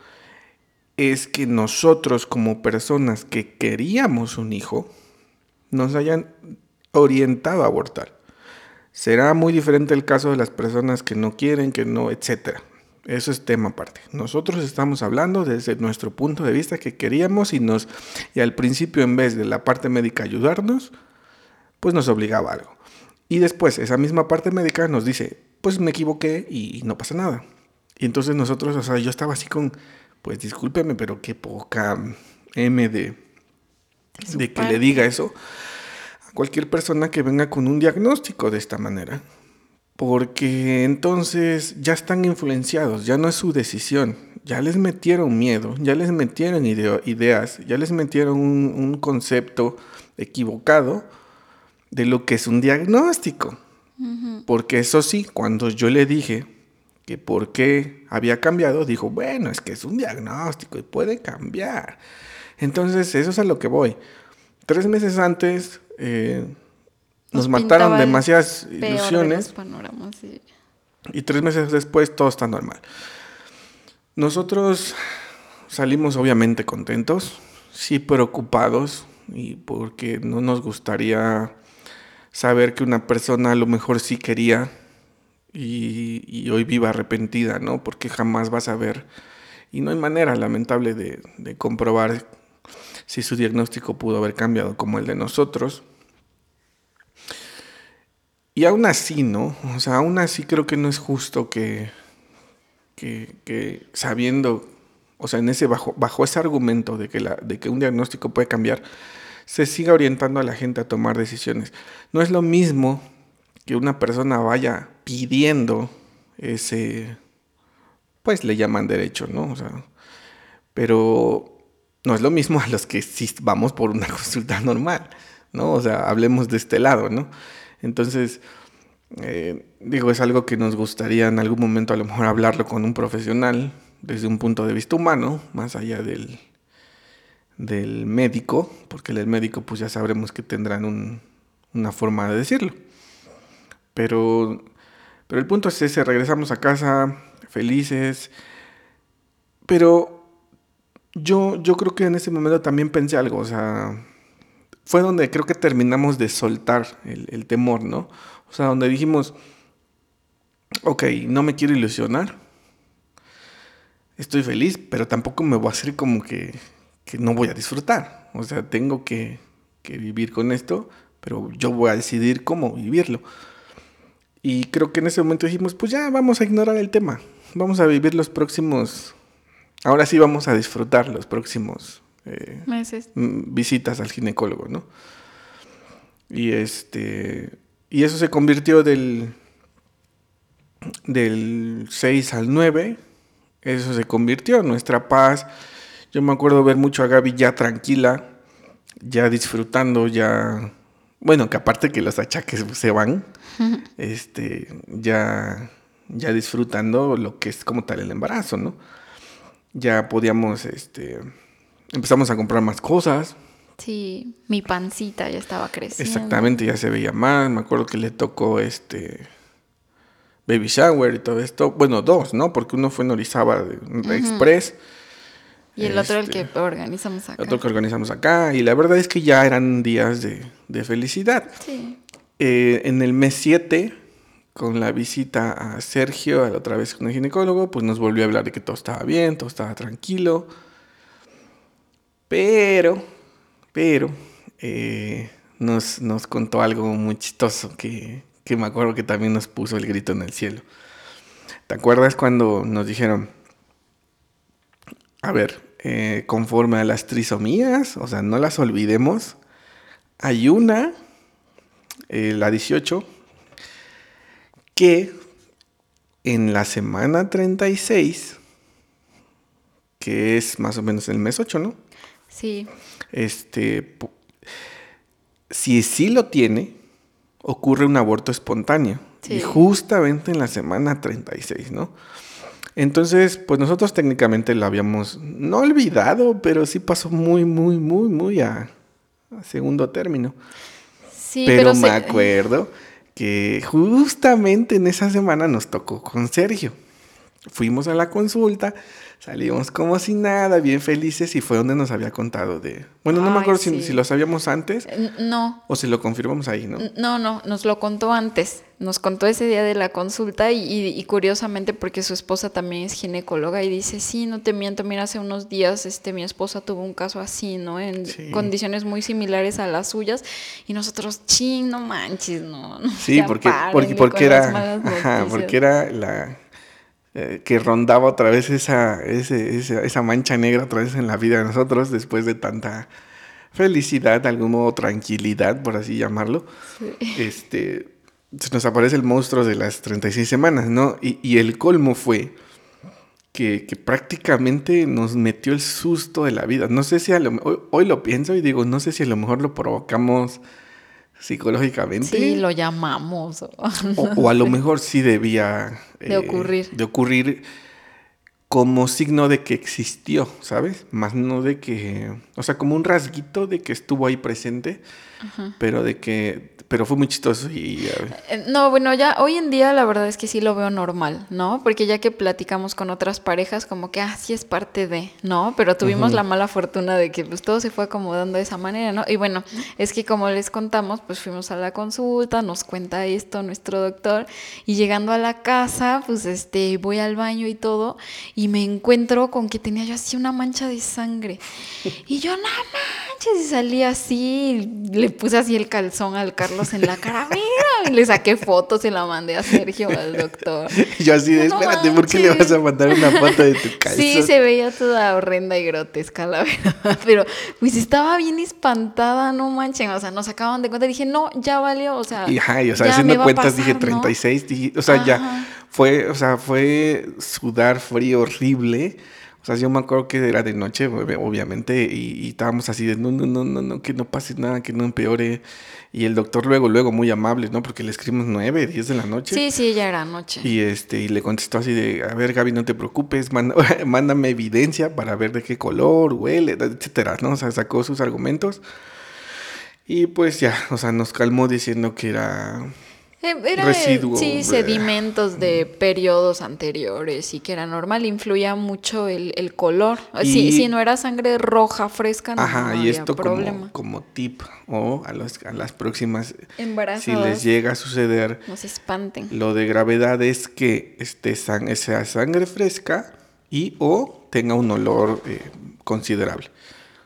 es que nosotros como personas que queríamos un hijo, nos hayan orientado a abortar. Será muy diferente el caso de las personas que no quieren, que no, etcétera. Eso es tema aparte. Nosotros estamos hablando desde nuestro punto de vista que queríamos y nos y al principio en vez de la parte médica ayudarnos, pues nos obligaba algo. Y después esa misma parte médica nos dice, pues me equivoqué y no pasa nada. Y entonces nosotros, o sea, yo estaba así con, pues discúlpeme, pero qué poca M de, de que le diga eso cualquier persona que venga con un diagnóstico de esta manera. Porque entonces ya están influenciados, ya no es su decisión, ya les metieron miedo, ya les metieron ideas, ya les metieron un, concepto equivocado de lo que es un diagnóstico. Porque eso sí, cuando yo le dije que por qué había cambiado, dijo, bueno, es que es un diagnóstico y puede cambiar. Entonces, eso es a lo que voy. Tres meses antes eh, nos, mataron demasiadas ilusiones. Y tres meses después todo está normal. Nosotros salimos obviamente contentos, sí preocupados, y porque no nos gustaría saber que una persona a lo mejor sí quería y, hoy viva arrepentida, ¿no? Porque jamás vas a ver, y no hay manera lamentable de, de comprobar si su diagnóstico pudo haber cambiado como el de nosotros. y aún así, ¿no? O sea, aún así creo que no es justo que, que, que sabiendo, o sea, en ese bajo, bajo ese argumento de que, la, de que un diagnóstico puede cambiar, se siga orientando a la gente a tomar decisiones. No es lo mismo que una persona vaya pidiendo ese, pues le llaman derecho, ¿no? O sea, pero no es lo mismo a los que sí vamos por una consulta normal, ¿no? O sea, hablemos de este lado, ¿no? Entonces, eh, digo, es algo que nos gustaría en algún momento a lo mejor hablarlo con un profesional desde un punto de vista humano, más allá del, del médico, porque el médico pues ya sabremos que tendrán una forma de decirlo. Pero, pero el punto es ese, regresamos a casa felices, pero yo, yo creo que en ese momento también pensé algo, o sea, fue donde creo que terminamos de soltar el, el temor, ¿no? O sea, donde dijimos, ok, no me quiero ilusionar, estoy feliz, pero tampoco me voy a hacer como que que no voy a disfrutar. O sea, tengo que, vivir con esto, pero yo voy a decidir cómo vivirlo. Y creo que en ese momento dijimos, pues ya vamos a ignorar el tema. Vamos a vivir los próximos... Ahora sí vamos a disfrutar los próximos eh, meses. Visitas al ginecólogo, ¿no? Y este... Y eso se convirtió del, del 6 al 9. Eso se convirtió en nuestra paz yo me acuerdo ver mucho a Gaby ya tranquila, ya disfrutando, ya. Bueno, que aparte que los achaques se van, este, ya, ya disfrutando lo que es como tal el embarazo, ¿no? Ya podíamos, este, empezamos a comprar más cosas. Sí, mi pancita ya estaba creciendo. Exactamente, ya se veía más. Me acuerdo que le tocó este baby shower y todo esto. Bueno, dos, ¿no? Porque uno fue en Orizaba de Express y el otro el que este, organizamos acá. El otro que organizamos acá. Y la verdad es que ya eran días de, felicidad. Sí. Eh, en el mes 7, con la visita a Sergio, a la otra vez con el ginecólogo, pues nos volvió a hablar de que todo estaba bien, todo estaba tranquilo. Pero, pero, eh, nos, nos, contó algo muy chistoso que, que me acuerdo que también nos puso el grito en el cielo. ¿Te acuerdas cuando nos dijeron, a ver, eh, conforme a las trisomías, o sea, no las olvidemos, hay una, eh, la 18, que en la semana 36, que es más o menos el mes 8, ¿no? Sí. Este, si sí lo tiene, ocurre un aborto espontáneo. Y justamente en la semana 36, ¿no? Entonces, pues nosotros técnicamente lo habíamos, no olvidado, pero sí pasó muy, muy, muy, muy a, segundo término. Sí, pero, me acuerdo que justamente en esa semana nos tocó con Sergio. Fuimos a la consulta, Salimos como si nada, bien felices, y fue donde nos había contado de... Bueno, no me acuerdo si, lo sabíamos antes. No. O si lo confirmamos ahí, ¿no? No, no, nos lo contó antes. Nos contó ese día de la consulta y, curiosamente porque su esposa también es ginecóloga y dice, sí, no te miento, mira, hace unos días este, mi esposa tuvo un caso así, ¿no? En condiciones muy similares a las suyas y nosotros, ching, no manches, no. sí, porque, porque, porque era... Ajá, porque era la eh, que rondaba otra vez esa, esa, mancha negra otra vez en la vida de nosotros después de tanta felicidad, de algún modo tranquilidad, por así llamarlo. Este, se nos aparece el monstruo de las 36 semanas, ¿no? Y, el colmo fue que, prácticamente nos metió el susto de la vida. No sé si a lo, hoy, hoy lo pienso y digo, no sé si a lo mejor lo provocamos psicológicamente. Sí, lo llamamos. O, a lo mejor sí debía... de ocurrir. De ocurrir como signo de que existió, ¿sabes? Más no de que... O sea, como un rasguito de que estuvo ahí presente, pero de que pero fue muy chistoso y... Eh, no, bueno, ya hoy en día la verdad es que sí lo veo normal, ¿no? Porque ya que platicamos con otras parejas, como que, ah, sí es parte de, ¿no? Pero tuvimos la mala fortuna de que pues todo se fue acomodando de esa manera, ¿no? Y bueno, es que como les contamos, pues fuimos a la consulta, nos cuenta esto nuestro doctor, y llegando a la casa, pues este, voy al baño y todo, y me encuentro con que tenía yo así una mancha de sangre. Y yo, más manches, y salí así, le puse así el calzón al Carlos en la cara, mira, y le saqué fotos y la mandé a Sergio, al doctor. Yo así de, espérate, ¿por qué le vas a mandar una foto de tu calzón? Sí, se veía toda horrenda y grotesca, la verdad, pero pues estaba bien espantada, no manchen, o sea, nos acaban de cuenta, dije, no, ya valió, o sea. Y, ajá, y, o sea, haciendo cuentas dije 36, o sea, ya fue, o sea, fue sudar frío horrible. O sea, yo me acuerdo que era de noche, obviamente, y, estábamos así de, no, no, no, no, no, que no pase nada, que no empeore. Y el doctor luego, luego, muy amable, ¿no? Porque le escribimos nueve, diez de la noche. Sí, sí, ya era noche. Y, este, y le contestó así de, a ver, Gaby, no te preocupes, mándame evidencia para ver de qué color, huele, etcétera, ¿no? O sea, sacó sus argumentos. Y pues ya, o sea, nos calmó diciendo que era eh, era, Sí, sedimentos de periodos anteriores y que era normal, influía mucho el, color. si, no era sangre roja fresca, no, Ajá, y esto Como, como tip o a, a las próximas, si les llega a suceder, no se espanten. Lo de gravedad es que este sea sangre fresca y o tenga un olor eh, considerable.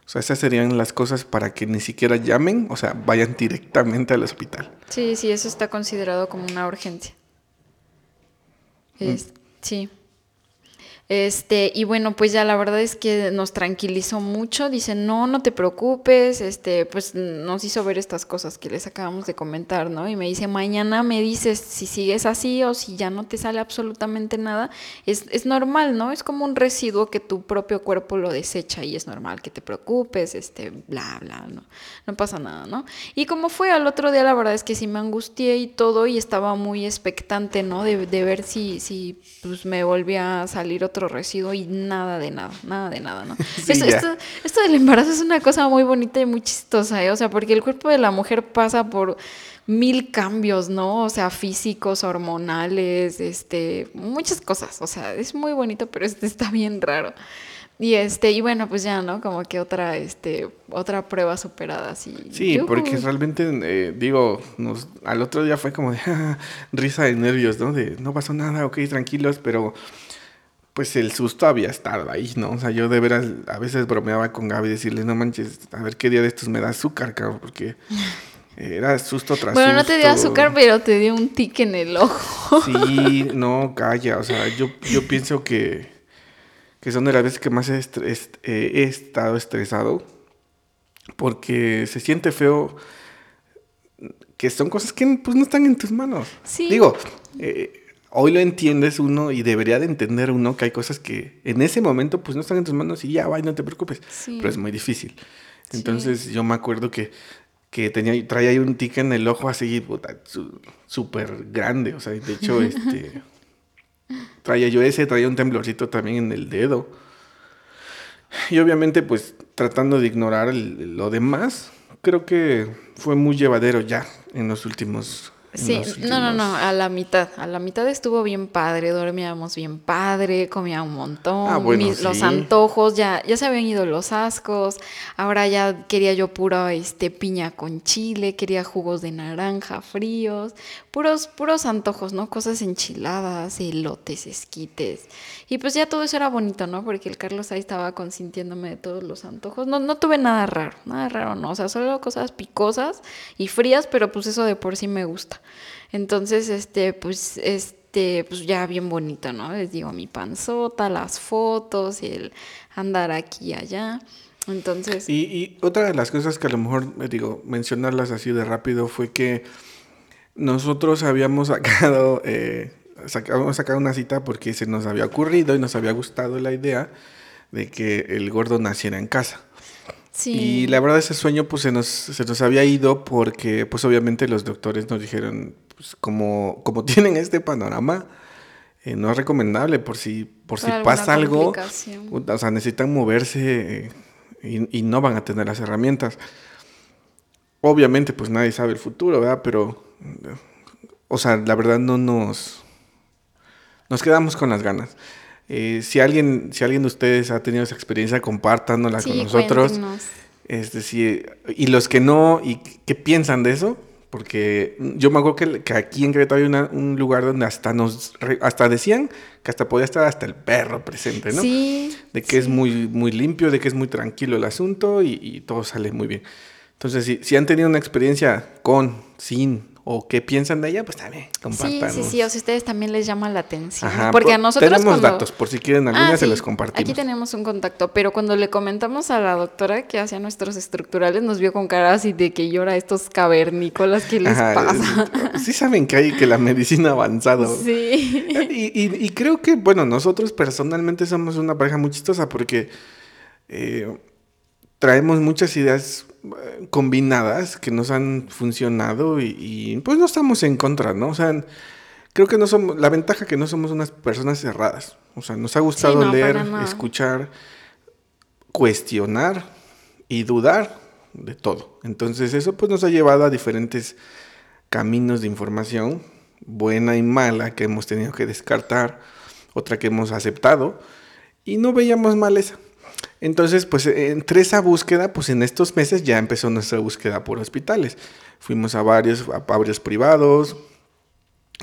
O sea, esas serían las cosas para que ni siquiera llamen, o sea, vayan directamente al hospital. Sí, sí, eso está considerado como una urgencia. Mm. sí. Este, y bueno, pues ya la verdad es que nos tranquilizó mucho. Dice, no, no te preocupes, este, pues nos hizo ver estas cosas que les acabamos de comentar, ¿no? Y me dice, mañana me dices si sigues así o si ya no te sale absolutamente nada. Es, es normal, ¿no? Es como un residuo que tu propio cuerpo lo desecha y es normal que te preocupes, este, bla, bla, ¿no? No pasa nada, ¿no? Y como fue al otro día, la verdad es que sí me angustié y todo y estaba muy expectante, ¿no? De, de ver si, si pues me volvía a salir otro residuo y nada de nada, nada de nada, ¿no? esto, del embarazo es una cosa muy bonita y muy chistosa, ¿eh? O sea, porque el cuerpo de la mujer pasa por mil cambios, ¿no? O sea, físicos, hormonales, este, muchas cosas. O sea, es muy bonito, pero este está bien raro. Y este, y bueno, pues ya, ¿no? Como que otra, este, otra prueba superada, así. Sí, porque realmente, eh, digo, nos, al otro día fue como de risa de nervios, ¿no? De no pasó nada, ok, tranquilos, pero pues el susto había estado ahí, ¿no? O sea, yo de veras a veces bromeaba con Gaby y decirle, no manches, a ver qué día de estos me da azúcar, cabrón, porque era susto tras bueno, no te dio azúcar, pero te dio un tic en el ojo. Sí, no, calla, o sea, yo, yo pienso que, que son de las veces que más he, he estado estresado, porque se siente feo que son cosas que pues no están en tus manos. Sí. Digo, eh, hoy lo entiendes uno y debería de entender uno que hay cosas que en ese momento pues no están en tus manos y ya, vaya, no te preocupes. Pero es muy difícil. Entonces yo me acuerdo que, que tenía, traía ahí un tic en el ojo así, súper grande. O sea, de hecho, este, traía yo ese, traía un temblorcito también en el dedo. Y obviamente pues tratando de ignorar lo demás, creo que fue muy llevadero ya en los últimos Sí, no, no, no, a la mitad. A la mitad estuvo bien padre, dormíamos bien padre, comía un montón. Ah, los antojos, ya, ya se habían ido los ascos. Ahora ya quería yo pura este, piña con chile, quería jugos de naranja fríos, puros, puros antojos, ¿no? Cosas enchiladas, elotes, esquites. Y pues ya todo eso era bonito, ¿no? Porque el Carlos ahí estaba consintiéndome de todos los antojos. No, no tuve nada raro, nada raro, no. O sea, solo cosas picosas y frías, pero pues eso de por sí me gusta. Entonces, este, pues, este, pues ya bien bonito, ¿no? Les digo, mi panzota, las fotos el andar aquí y allá. Entonces. Y, y otra de las cosas que a lo mejor, digo, mencionarlas así de rápido fue que nosotros habíamos sacado, eh, habíamos sacado una cita porque se nos había ocurrido y nos había gustado la idea de que el gordo naciera en casa. Y la verdad ese sueño pues se nos, se nos había ido porque pues obviamente los doctores nos dijeron, pues como, como tienen este panorama, eh, no es recomendable por si, por si pasa algo, o sea, necesitan moverse eh, y, y, no van a tener las herramientas. Obviamente pues nadie sabe el futuro, ¿verdad? Pero, o sea, la verdad no nos, nos quedamos con las ganas. Eh, si, alguien, si alguien de ustedes ha tenido esa experiencia, compártanla con nosotros. Este, sí, y los que no, y qué piensan de eso, porque yo me acuerdo que, aquí en Querétaro hay un lugar donde hasta nos hasta decían que hasta podía estar hasta el perro presente, ¿no? Sí. De que es muy, muy limpio, de que es muy tranquilo el asunto y, y todo sale muy bien. Entonces, si, si han tenido una experiencia con, sin o qué piensan de ella, pues también Sí, compartan. sí, sí, o sea, ustedes también les llama la atención. Ajá, porque a nosotros tenemos cuando- datos, por si quieren alguna Ah, se sí, los compartimos. Aquí tenemos un contacto, pero cuando le comentamos a la doctora que hacía nuestros estructurales, nos vio con cara así de que llora estos cavernícolas, ¿qué les Ajá, pasa? es- Sí saben que hay que la medicina ha avanzado. Sí. Y, y- y creo que, bueno, nosotros personalmente somos una pareja muy chistosa porque eh, traemos muchas ideas eh, combinadas que nos han funcionado y, y, pues no estamos en contra, ¿no? O sea, creo que no somos, la ventaja que no somos unas personas cerradas. O sea, nos ha gustado no, leer, escuchar, cuestionar y dudar de todo. Entonces eso pues nos ha llevado a diferentes caminos de información, buena y mala, que hemos tenido que descartar, otra que hemos aceptado, y no veíamos mal esa. Entonces, pues entre esa búsqueda, pues en estos meses ya empezó nuestra búsqueda por hospitales. Fuimos a varios, a varios privados,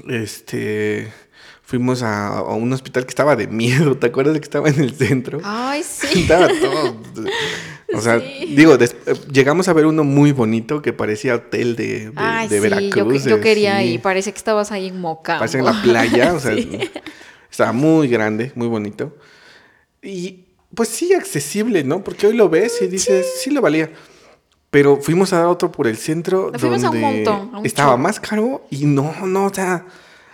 este, fuimos a, a un hospital que estaba de miedo, ¿te acuerdas de que estaba en el centro? Ay, sí. Estaba todo. O sea, Sí. digo, des- llegamos a ver uno muy bonito que parecía hotel de, de, Ay, de sí, yo, Veracruz. yo quería sí. ir, parece que estabas ahí en Moca. Parece en la playa, o sea, estaba muy grande, muy bonito. Y pues sí, accesible, ¿no? Porque hoy lo ves y dices, sí, lo valía. Pero fuimos a dar otro por el centro Fuimos a un donde montón, a un estaba más caro y no, no, o sea,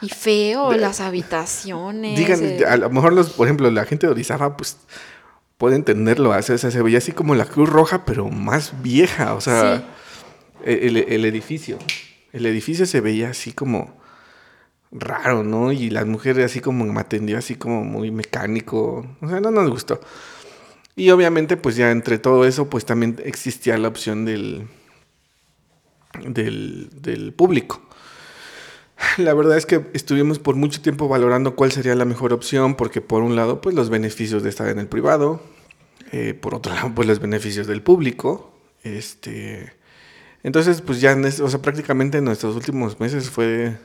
Y feo, De- las habitaciones. digan, eh, a lo mejor los, por ejemplo, la gente de Orizaba, pues puede entenderlo, o sea, se veía así como la Cruz Roja, pero más vieja, o sea, el, el edificio, el edificio se veía así como raro, ¿no? Y las mujeres así como me atendió así como muy mecánico, o sea, no nos gustó. Y obviamente, pues ya entre todo eso, pues también existía la opción del, del, del público. La verdad es que estuvimos por mucho tiempo valorando cuál sería la mejor opción, porque por un lado, pues los beneficios de estar en el privado, eh, por otro lado, pues los beneficios del público. Este, entonces, pues ya, o sea, prácticamente en nuestros últimos meses fue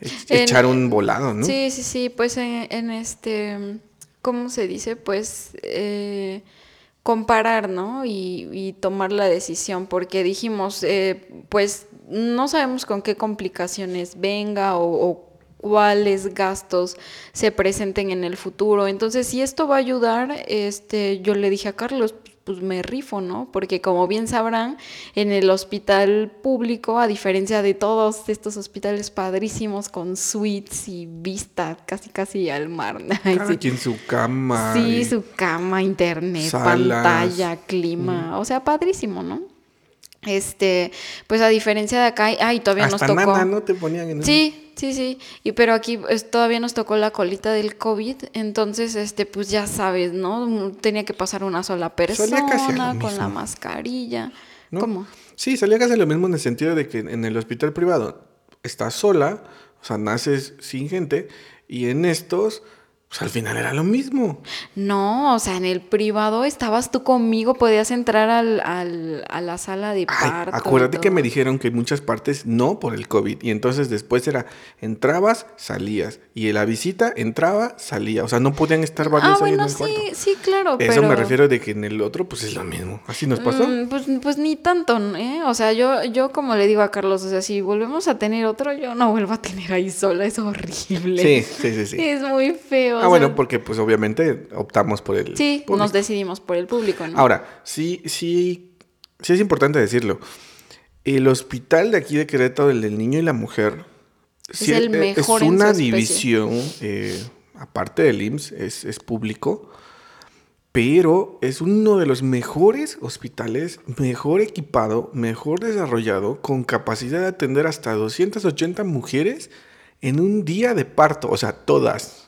En- echar un volado, ¿no? Sí, sí, sí, pues en, en este, ¿cómo se dice? Pues eh, comparar, ¿no? Y, tomar la decisión, porque dijimos, eh, pues no sabemos con qué complicaciones venga o, o cuáles gastos se presenten en el futuro. Entonces, si esto va a ayudar, este, yo le dije a Carlos, pues me rifo, ¿no? Porque como bien sabrán, en el hospital público, a diferencia de todos estos hospitales padrísimos con suites y vista casi casi al mar. Cada sí. quien su cama. Sí, su cama, internet, salas. pantalla, clima, o sea, padrísimo, ¿no? Este, pues a diferencia de acá, ay, todavía Hasta nos tocó. ¿no? Te ponían en Sí, sí, sí. Y pero aquí pues, todavía nos tocó la colita del COVID, entonces este pues ya sabes, ¿no? Tenía que pasar una sola persona con la mascarilla. ¿no? ¿Cómo? Sí, salía casi lo mismo en el sentido de que en el hospital privado estás sola, o sea, naces sin gente, y en estos, pues al final era lo mismo. No, o sea, en el privado estabas tú conmigo, podías entrar al, al- a la sala de Ay, parto. acuérdate que me dijeron que en muchas partes no por el COVID, y entonces después era, entrabas, salías, y en la visita entraba, salía, o sea, no podían estar varios Ah, ahí en bueno, el sí, cuarto. sí, claro, Eso pero... me refiero de que en el otro, pues es lo mismo. Así nos pasó. Mm, pues, pues ni tanto, ¿eh? O sea, yo, yo como le digo a Carlos, o sea, si volvemos a tener otro, yo no vuelvo a tener ahí sola, es horrible. Sí, sí, sí, sí. Es muy feo. Ah, bueno, sea, porque pues obviamente optamos por el Sí, público. nos decidimos por el público, ¿no? Ahora, sí, sí, sí es importante decirlo. El hospital de aquí de Querétaro, el del niño y la mujer, Es sí el eh, mejor es en una su división, eh, aparte del IMSS, es, es público, pero es uno de los mejores hospitales, mejor equipado, mejor desarrollado, con capacidad de atender hasta 280 mujeres en un día de parto, o sea, todas.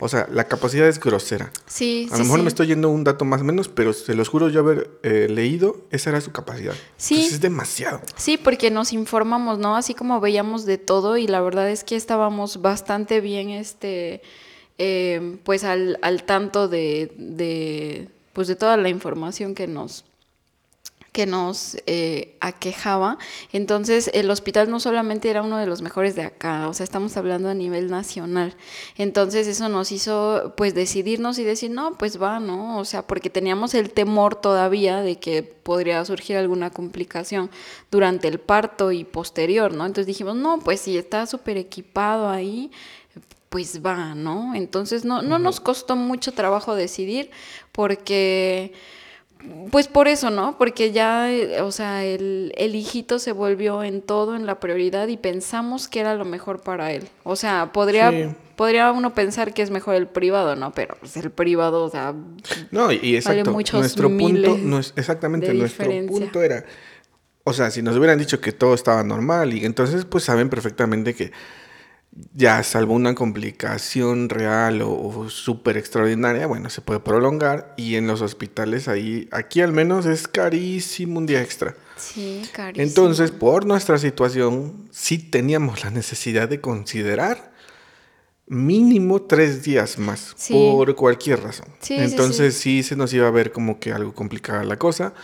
O sea, la capacidad es grosera. sí, A sí, lo mejor sí. me estoy yendo un dato más o menos, pero se los juro yo haber eh, leído, esa era su capacidad. Sí. Entonces es demasiado. Sí, porque nos informamos, ¿no? Así como veíamos de todo y la verdad es que estábamos bastante bien, este, eh, pues al, al tanto de, de, pues de toda la información que nos, que nos eh, aquejaba. Entonces, el hospital no solamente era uno de los mejores de acá, o sea, estamos hablando a nivel nacional. Entonces, eso nos hizo, pues, decidirnos y decir, no, pues va, ¿no? O sea, porque teníamos el temor todavía de que podría surgir alguna complicación durante el parto y posterior, ¿no? Entonces dijimos, no, pues si está súper equipado ahí, pues va, ¿no? Entonces, no, no nos costó mucho trabajo decidir porque pues por eso, ¿no? Porque ya, eh, o sea, el, el, hijito se volvió en todo, en la prioridad y pensamos que era lo mejor para él. O sea, podría, podría uno pensar que es mejor el privado, ¿no? Pero pues, el privado, o sea, no, y exacto. nuestro punto, no es, exactamente, nuestro punto era, o sea, si nos hubieran dicho que todo estaba normal y entonces pues saben perfectamente que ya salvo una complicación real o, súper extraordinaria, bueno, se puede prolongar y en los hospitales ahí, aquí al menos es carísimo un día extra. Sí, carísimo. Entonces, por nuestra situación, sí teníamos la necesidad de considerar mínimo tres días más, por cualquier razón. Entonces, sí, se nos iba a ver como que algo complicada la cosa.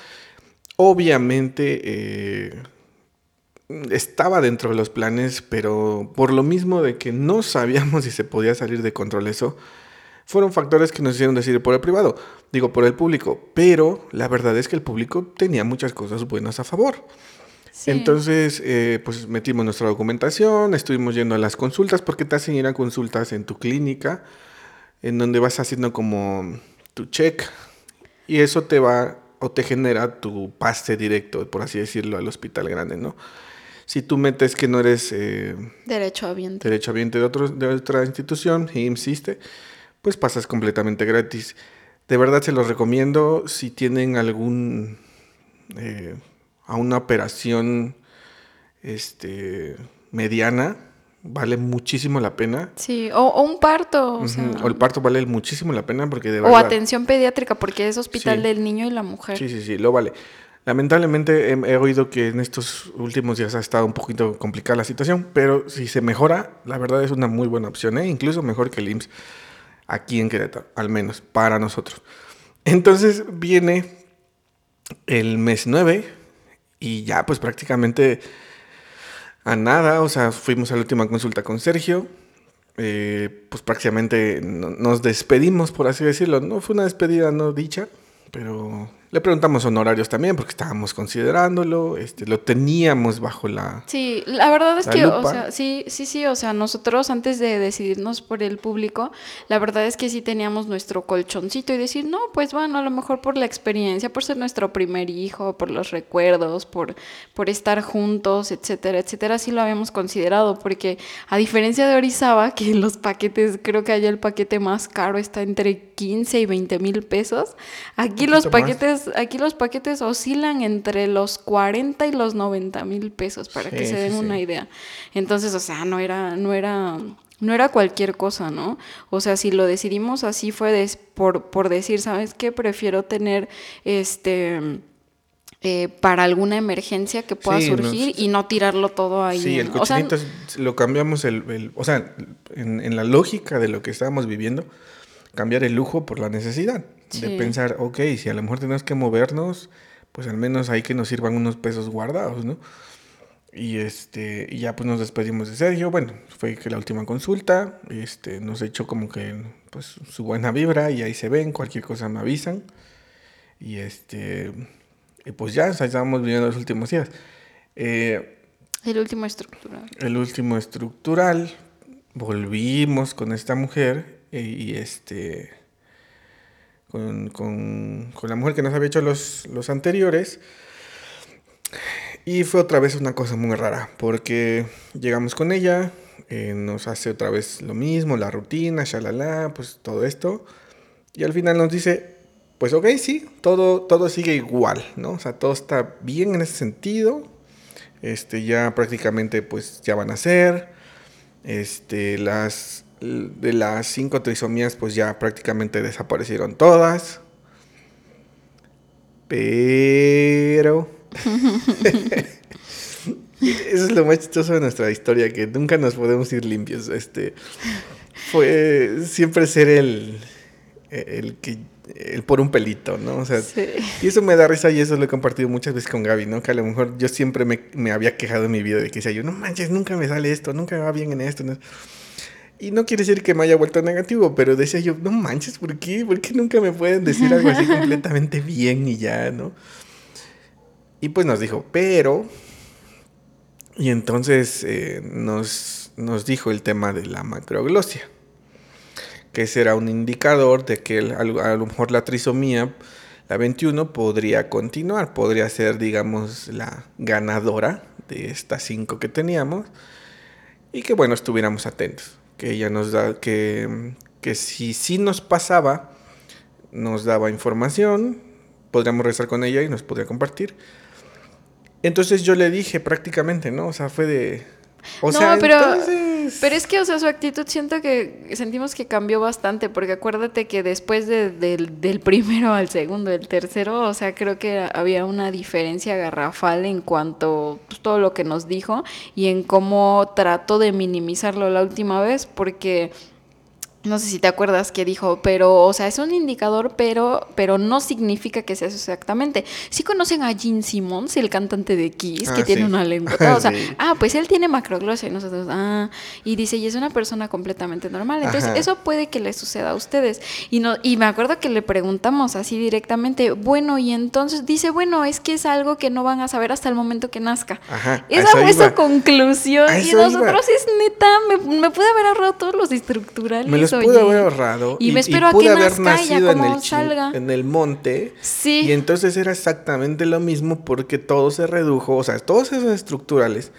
Obviamente, eh, estaba dentro de los planes, pero por lo mismo de que no sabíamos si se podía salir de control eso, fueron factores que nos hicieron decir por el privado, digo por el público, pero la verdad es que el público tenía muchas cosas buenas a favor. Entonces, eh, pues metimos nuestra documentación, estuvimos yendo a las consultas, porque te hacen ir a consultas en tu clínica, en donde vas haciendo como tu check, y eso te va o te genera tu pase directo, por así decirlo, al hospital grande, ¿no? Si tú metes que no eres... Eh, derecho derechohabiente. Derechohabiente de, otro, de otra institución y insiste, pues pasas completamente gratis. De verdad se los recomiendo si tienen algún... Eh, a una operación este, mediana, vale muchísimo la pena. Sí, o, un parto. O, el parto vale muchísimo la pena porque de verdad... O atención pediátrica porque es hospital del niño y la mujer. Sí, sí, sí, lo vale. Lamentablemente he, oído que en estos últimos días ha estado un poquito complicada la situación, pero si se mejora, la verdad es una muy buena opción, ¿eh? incluso mejor que el IMSS aquí en Querétaro, al menos para nosotros. Entonces viene el mes 9 y ya pues prácticamente a nada, o sea, fuimos a la última consulta con Sergio, eh, pues prácticamente nos despedimos, por así decirlo, no fue una despedida no dicha, pero le preguntamos honorarios también porque estábamos considerándolo, este, lo teníamos bajo la. Sí, la verdad es que, o sea, sí, sí, sí, o sea, nosotros antes de decidirnos por el público, la verdad es que sí teníamos nuestro colchoncito y decir, no, pues bueno, a lo mejor por la experiencia, por ser nuestro primer hijo, por los recuerdos, por, por estar juntos, etcétera, etcétera, sí lo habíamos considerado, porque a diferencia de Orizaba, que los paquetes, creo que allá el paquete más caro está entre 15 y 20 mil pesos, aquí los paquetes aquí los paquetes oscilan entre los 40 y los 90 mil pesos, para que se den una idea. Entonces, o sea, no era, no era, no era cualquier cosa, ¿no? O sea, si lo decidimos así fue por, por decir, ¿sabes qué? Prefiero tener este... Eh, para alguna emergencia que pueda surgir y no tirarlo todo ahí. Sí, el cochinito lo cambiamos, el, o sea, en, en, la lógica de lo que estábamos viviendo, cambiar el lujo por la necesidad. De pensar, ok, si a lo mejor tenemos que movernos, pues al menos hay que nos sirvan unos pesos guardados, ¿no? Y este, y ya pues nos despedimos de Sergio. Bueno, fue que la última consulta, este, nos echó como que pues su buena vibra y ahí se ven, cualquier cosa me avisan. Y este, y pues ya, estábamos viviendo los últimos días. Eh, el último estructural. El último estructural. Volvimos con esta mujer y este con, la mujer que nos había hecho los, los anteriores. Y fue otra vez una cosa muy rara, porque llegamos con ella, eh, nos hace otra vez lo mismo, la rutina, shalala, pues todo esto. Y al final nos dice, pues ok, sí, todo, todo sigue igual, ¿no? O sea, todo está bien en ese sentido. Este, ya prácticamente pues ya van a ser. Este, las, de las cinco trisomías pues ya prácticamente desaparecieron todas. Pero... Eso es lo más chistoso de nuestra historia, que nunca nos podemos ir limpios. Este, fue siempre ser el, el que el por un pelito, ¿no? O sea, y eso me da risa y eso lo he compartido muchas veces con Gaby, ¿no? Que a lo mejor yo siempre me, me había quejado en mi vida de que decía yo, no manches, nunca me sale esto, nunca va bien en esto. Y no quiere decir que me haya vuelto negativo, pero decía yo, no manches, ¿por qué? ¿Por qué nunca me pueden decir algo así completamente bien y ya, ¿no? Y pues nos dijo, pero... Y entonces eh, nos, nos dijo el tema de la macroglosia que será un indicador de que a lo mejor la trisomía, la 21, podría continuar, podría ser, digamos, la ganadora de estas cinco que teníamos y que, bueno, estuviéramos atentos, que ella nos da, que, que si sí nos pasaba, nos daba información, podríamos rezar con ella y nos podría compartir. Entonces yo le dije prácticamente, ¿no? O sea, fue de... O no, sea, pero... Pero es que, o sea, su actitud siento que sentimos que cambió bastante, porque acuérdate que después del primero al segundo, el tercero, o sea, creo que había una diferencia garrafal en cuanto pues, todo lo que nos dijo y en cómo trató de minimizarlo la última vez, porque no sé si te acuerdas que dijo, pero, o sea, es un indicador, pero, pero no significa que sea eso exactamente. Sí conocen a Gene Simmons, el cantante de Kiss, que ah, tiene una lengua. O sea, ah, pues él tiene macroglosia y nosotros, ah, y dice, y es una persona completamente normal. Entonces, eso puede que le suceda a ustedes. Y no, y me acuerdo que le preguntamos así directamente, bueno, y entonces dice, bueno, es que es algo que no van a saber hasta el momento que nazca. Ajá, Esa fue su conclusión. Y nosotros es neta, me, me pude haber ahorrado todos los estructurales pude haber ahorrado. Y, me espero a que haber nacido en el, salga. en el monte. Sí. Y entonces era exactamente lo mismo porque todo se redujo, o sea, todos esos estructurales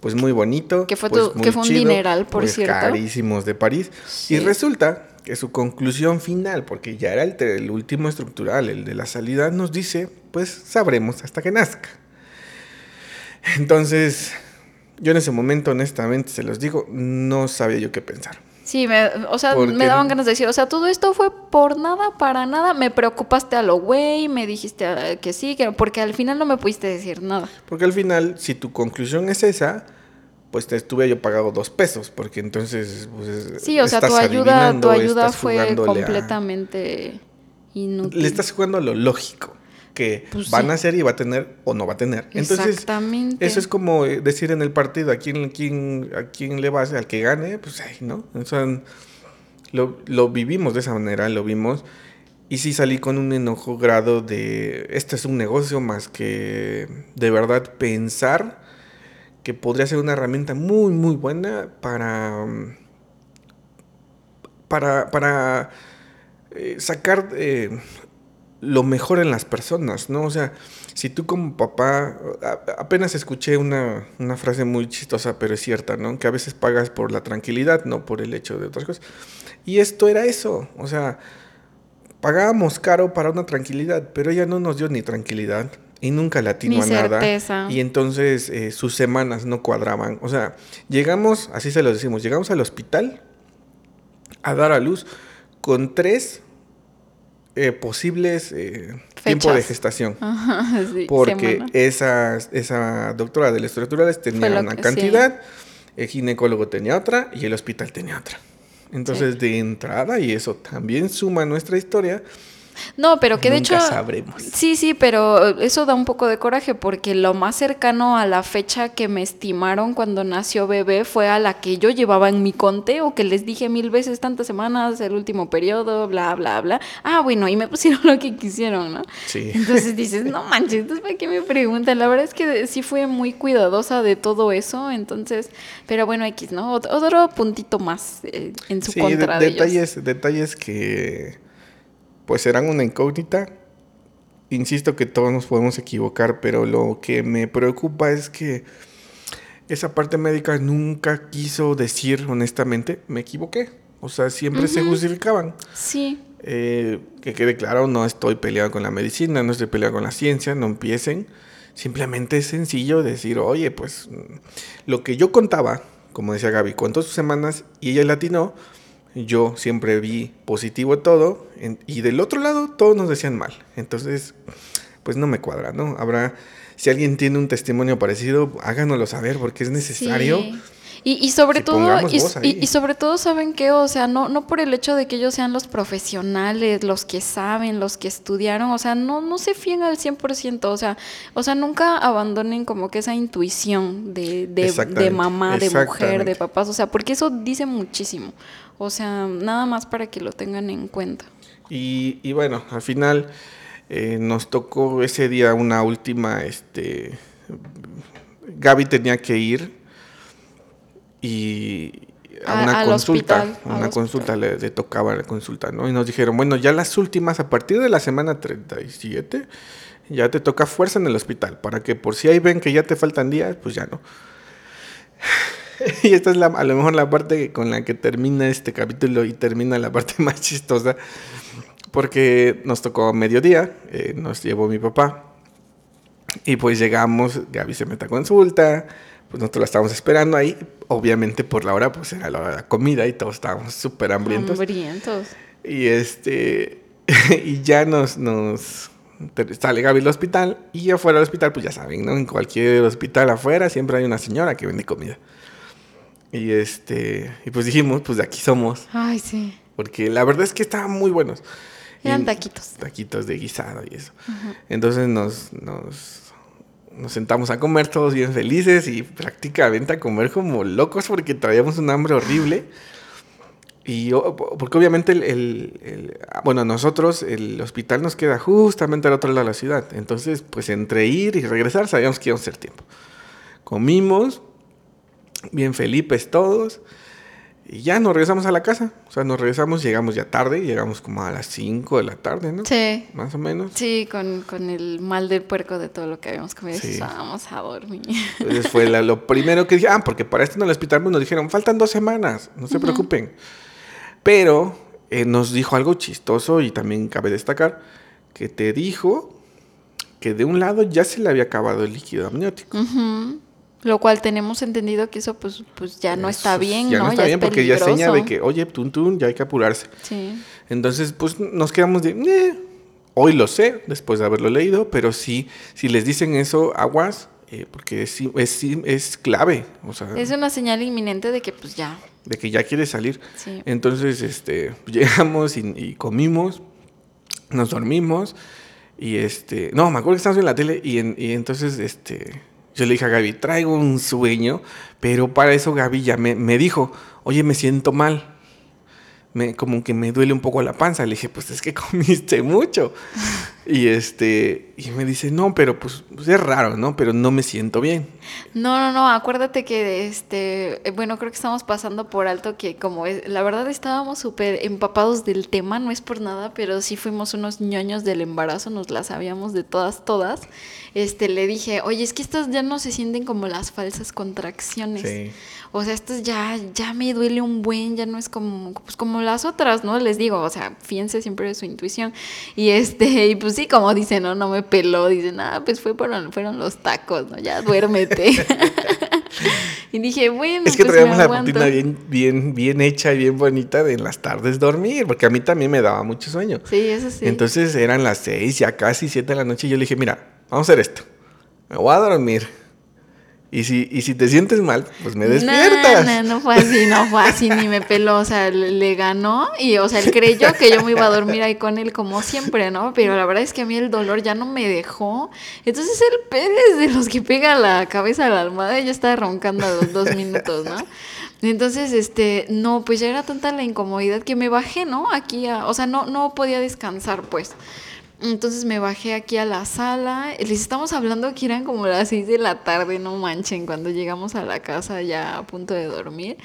pues muy bonito. Que fue, pues que fue un dineral, por pues cierto. Carísimos de París. Y resulta que su conclusión final, porque ya era el, el, último estructural, el de la salida, nos dice, pues sabremos hasta que nazca. Entonces, yo en ese momento, honestamente, se los digo, no sabía yo qué pensar. Sí, me, o sea, me daban ganas de decir, o sea, todo esto fue por nada, para nada, me preocupaste a lo güey, me dijiste ah, que sí, que, porque al final no me pudiste decir nada. Porque al final, si tu conclusión es esa, pues te estuve yo pagado dos pesos, porque entonces... Pues, sí, o sea, tu ayuda, tu ayuda fue completamente inútil. Le estás jugando a lo lógico que pues van a ser y va a tener o no va a tener. Entonces, Exactamente. eso es como eh, decir en el partido a quién, quién, a quién le vas, al que gane, pues ahí, ¿no? O sea, lo, lo vivimos de esa manera, lo vimos. Y sí salí con un enojo grado de, este es un negocio más que de verdad pensar que podría ser una herramienta muy, muy buena para, para, para eh, sacar eh, lo mejor en las personas, ¿no? O sea, si tú como papá, apenas escuché una, frase muy chistosa, pero es cierta, ¿no? Que a veces pagas por la tranquilidad, no por el hecho de otras cosas. Y esto era eso, o sea, pagábamos caro para una tranquilidad, pero ella no nos dio ni tranquilidad y nunca la atinó a nada. Y entonces eh, sus semanas no cuadraban. O sea, llegamos, así se lo decimos, llegamos al hospital a dar a luz con tres eh, posibles eh, tiempo de gestación. porque esa, esa doctora de estructurales tenía una cantidad, el ginecólogo tenía otra y el hospital tenía otra. Entonces, de entrada, y eso también suma a nuestra historia, no, pero que de hecho... sabremos. Sí, sí, pero eso da un poco de coraje porque lo más cercano a la fecha que me estimaron cuando nació bebé fue a la que yo llevaba en mi conteo, que les dije mil veces tantas semanas, el último periodo, bla, bla, bla. Ah, bueno, y me pusieron lo que quisieron, ¿no? Sí. Entonces dices, no manches, entonces ¿para qué me preguntan? La verdad es que sí fue muy cuidadosa de todo eso, entonces, pero bueno, X, ¿no? Otro puntito más eh, en su contra de, detalles, detalles que pues serán una incógnita. Insisto que todos nos podemos equivocar, pero lo que me preocupa es que esa parte médica nunca quiso decir honestamente, me equivoqué. O sea, siempre se justificaban. Sí. Eh, que quede claro, no estoy peleado con la medicina, no estoy peleado con la ciencia, no empiecen. Simplemente es sencillo decir, oye, pues lo que yo contaba, como decía Gaby, contó sus semanas y ella latinó, yo siempre vi positivo todo y del otro lado todos nos decían mal. Entonces, pues no me cuadra, ¿no? Habrá, si alguien tiene un testimonio parecido, háganoslo saber porque es necesario. Sí. Y, y sobre todo, y, y, y, sobre todo, ¿saben qué? O sea, no, no por el hecho de que ellos sean los profesionales, los que saben, los que estudiaron, o sea, no, no se fíen al 100%, o sea, o sea, nunca abandonen como que esa intuición de, de, de mamá, de mujer, de papás, o sea, porque eso dice muchísimo, o sea, nada más para que lo tengan en cuenta. Y, y bueno, al final eh, nos tocó ese día una última, este, Gaby tenía que ir y a una consulta, hospital, una consulta le, le, tocaba la consulta, ¿no? Y nos dijeron, bueno, ya las últimas, a partir de la semana 37, ya te toca fuerza en el hospital, para que por si ahí ven que ya te faltan días, pues ya no. y esta es la, a lo mejor la parte con la que termina este capítulo y termina la parte más chistosa, porque nos tocó mediodía, eh, nos llevó mi papá, y pues llegamos, Gaby se mete a consulta, pues nosotros la estábamos esperando ahí. Obviamente por la hora, pues era la hora de la comida y todos estábamos súper hambrientos. Hambrientos. Y este, y ya nos, nos sale Gaby al hospital y afuera del hospital, pues ya saben, ¿no? En cualquier hospital afuera siempre hay una señora que vende comida. Y este, y pues dijimos, pues de aquí somos. Ay, sí. Porque la verdad es que estaban muy buenos. Eran taquitos. Taquitos de guisado y eso. Entonces nos, nos nos sentamos a comer todos bien felices y prácticamente a comer como locos porque traíamos un hambre horrible. Y porque obviamente el, el, el, bueno, nosotros el hospital nos queda justamente al otro lado de la ciudad. Entonces, pues entre ir y regresar sabíamos que íbamos a ser tiempo. Comimos, bien felices todos. Y ya nos regresamos a la casa. O sea, nos regresamos, llegamos ya tarde, llegamos como a las 5 de la tarde, ¿no? Sí. Más o menos. Sí, con, con el mal del puerco de todo lo que habíamos comido. Sí. Vamos a dormir. Entonces fue la, lo primero que dije, ah, porque para esto en el hospital nos dijeron, faltan dos semanas, no se uh -huh. preocupen. Pero eh, nos dijo algo chistoso y también cabe destacar que te dijo que de un lado ya se le había acabado el líquido amniótico. Uh -huh. Lo cual tenemos entendido que eso pues, pues ya no está bien, ya ¿no? no está ya bien porque ya seña de que, oye, tun, tun, ya hay que apurarse. Sí. Entonces, pues nos quedamos de, eh, hoy lo sé, después de haberlo leído, pero sí, si les dicen eso, aguas, eh, porque es, es, es clave. O sea, es una señal inminente de que pues ya. De que ya quiere salir. Sí. Entonces, este, llegamos y, y comimos, nos dormimos y este, no, me acuerdo que estábamos en la tele y, en, y entonces, este yo le dije a Gaby, traigo un sueño, pero para eso Gaby ya me, me dijo, oye, me siento mal. Me, como que me duele un poco la panza. Le dije, pues es que comiste mucho. Y este, y me dice, no, pero pues, pues, es raro, ¿no? Pero no me siento bien. No, no, no, acuérdate que, este, bueno, creo que estamos pasando por alto que como es, la verdad estábamos súper empapados del tema, no es por nada, pero sí fuimos unos ñoños del embarazo, nos las sabíamos de todas, todas. Este, le dije, oye, es que estas ya no se sienten como las falsas contracciones. Sí. O sea, estas ya, ya me duele un buen, ya no es como, pues como las otras, ¿no? Les digo, o sea, fíjense siempre de su intuición. Y este, y pues sí, como dicen, no, no me peló, dicen, ah, pues fue por, fueron los tacos, ¿no? Ya duérmete. y dije, bueno, es que pues traíamos la rutina bien, bien, bien hecha y bien bonita de en las tardes dormir, porque a mí también me daba mucho sueño. Sí, eso sí. Entonces eran las seis, ya casi siete de la noche, y yo le dije, mira, vamos a hacer esto. Me voy a dormir. Y si, y si te sientes mal, pues me despiertas. No, no, no fue así, no fue así, ni me peló. O sea, le, ganó y, o sea, él creyó que yo me iba a dormir ahí con él como siempre, ¿no? Pero la verdad es que a mí el dolor ya no me dejó. Entonces el Pérez de los que pega la cabeza a la almohada ya estaba roncando a los dos minutos, ¿no? Entonces, este, no, pues ya era tanta la incomodidad que me bajé, ¿no? Aquí, a, o sea, no, no podía descansar, pues. Entonces me bajé aquí a la sala. Les estamos hablando que eran como las 6 de la tarde, no manchen, cuando llegamos a la casa ya a punto de dormir.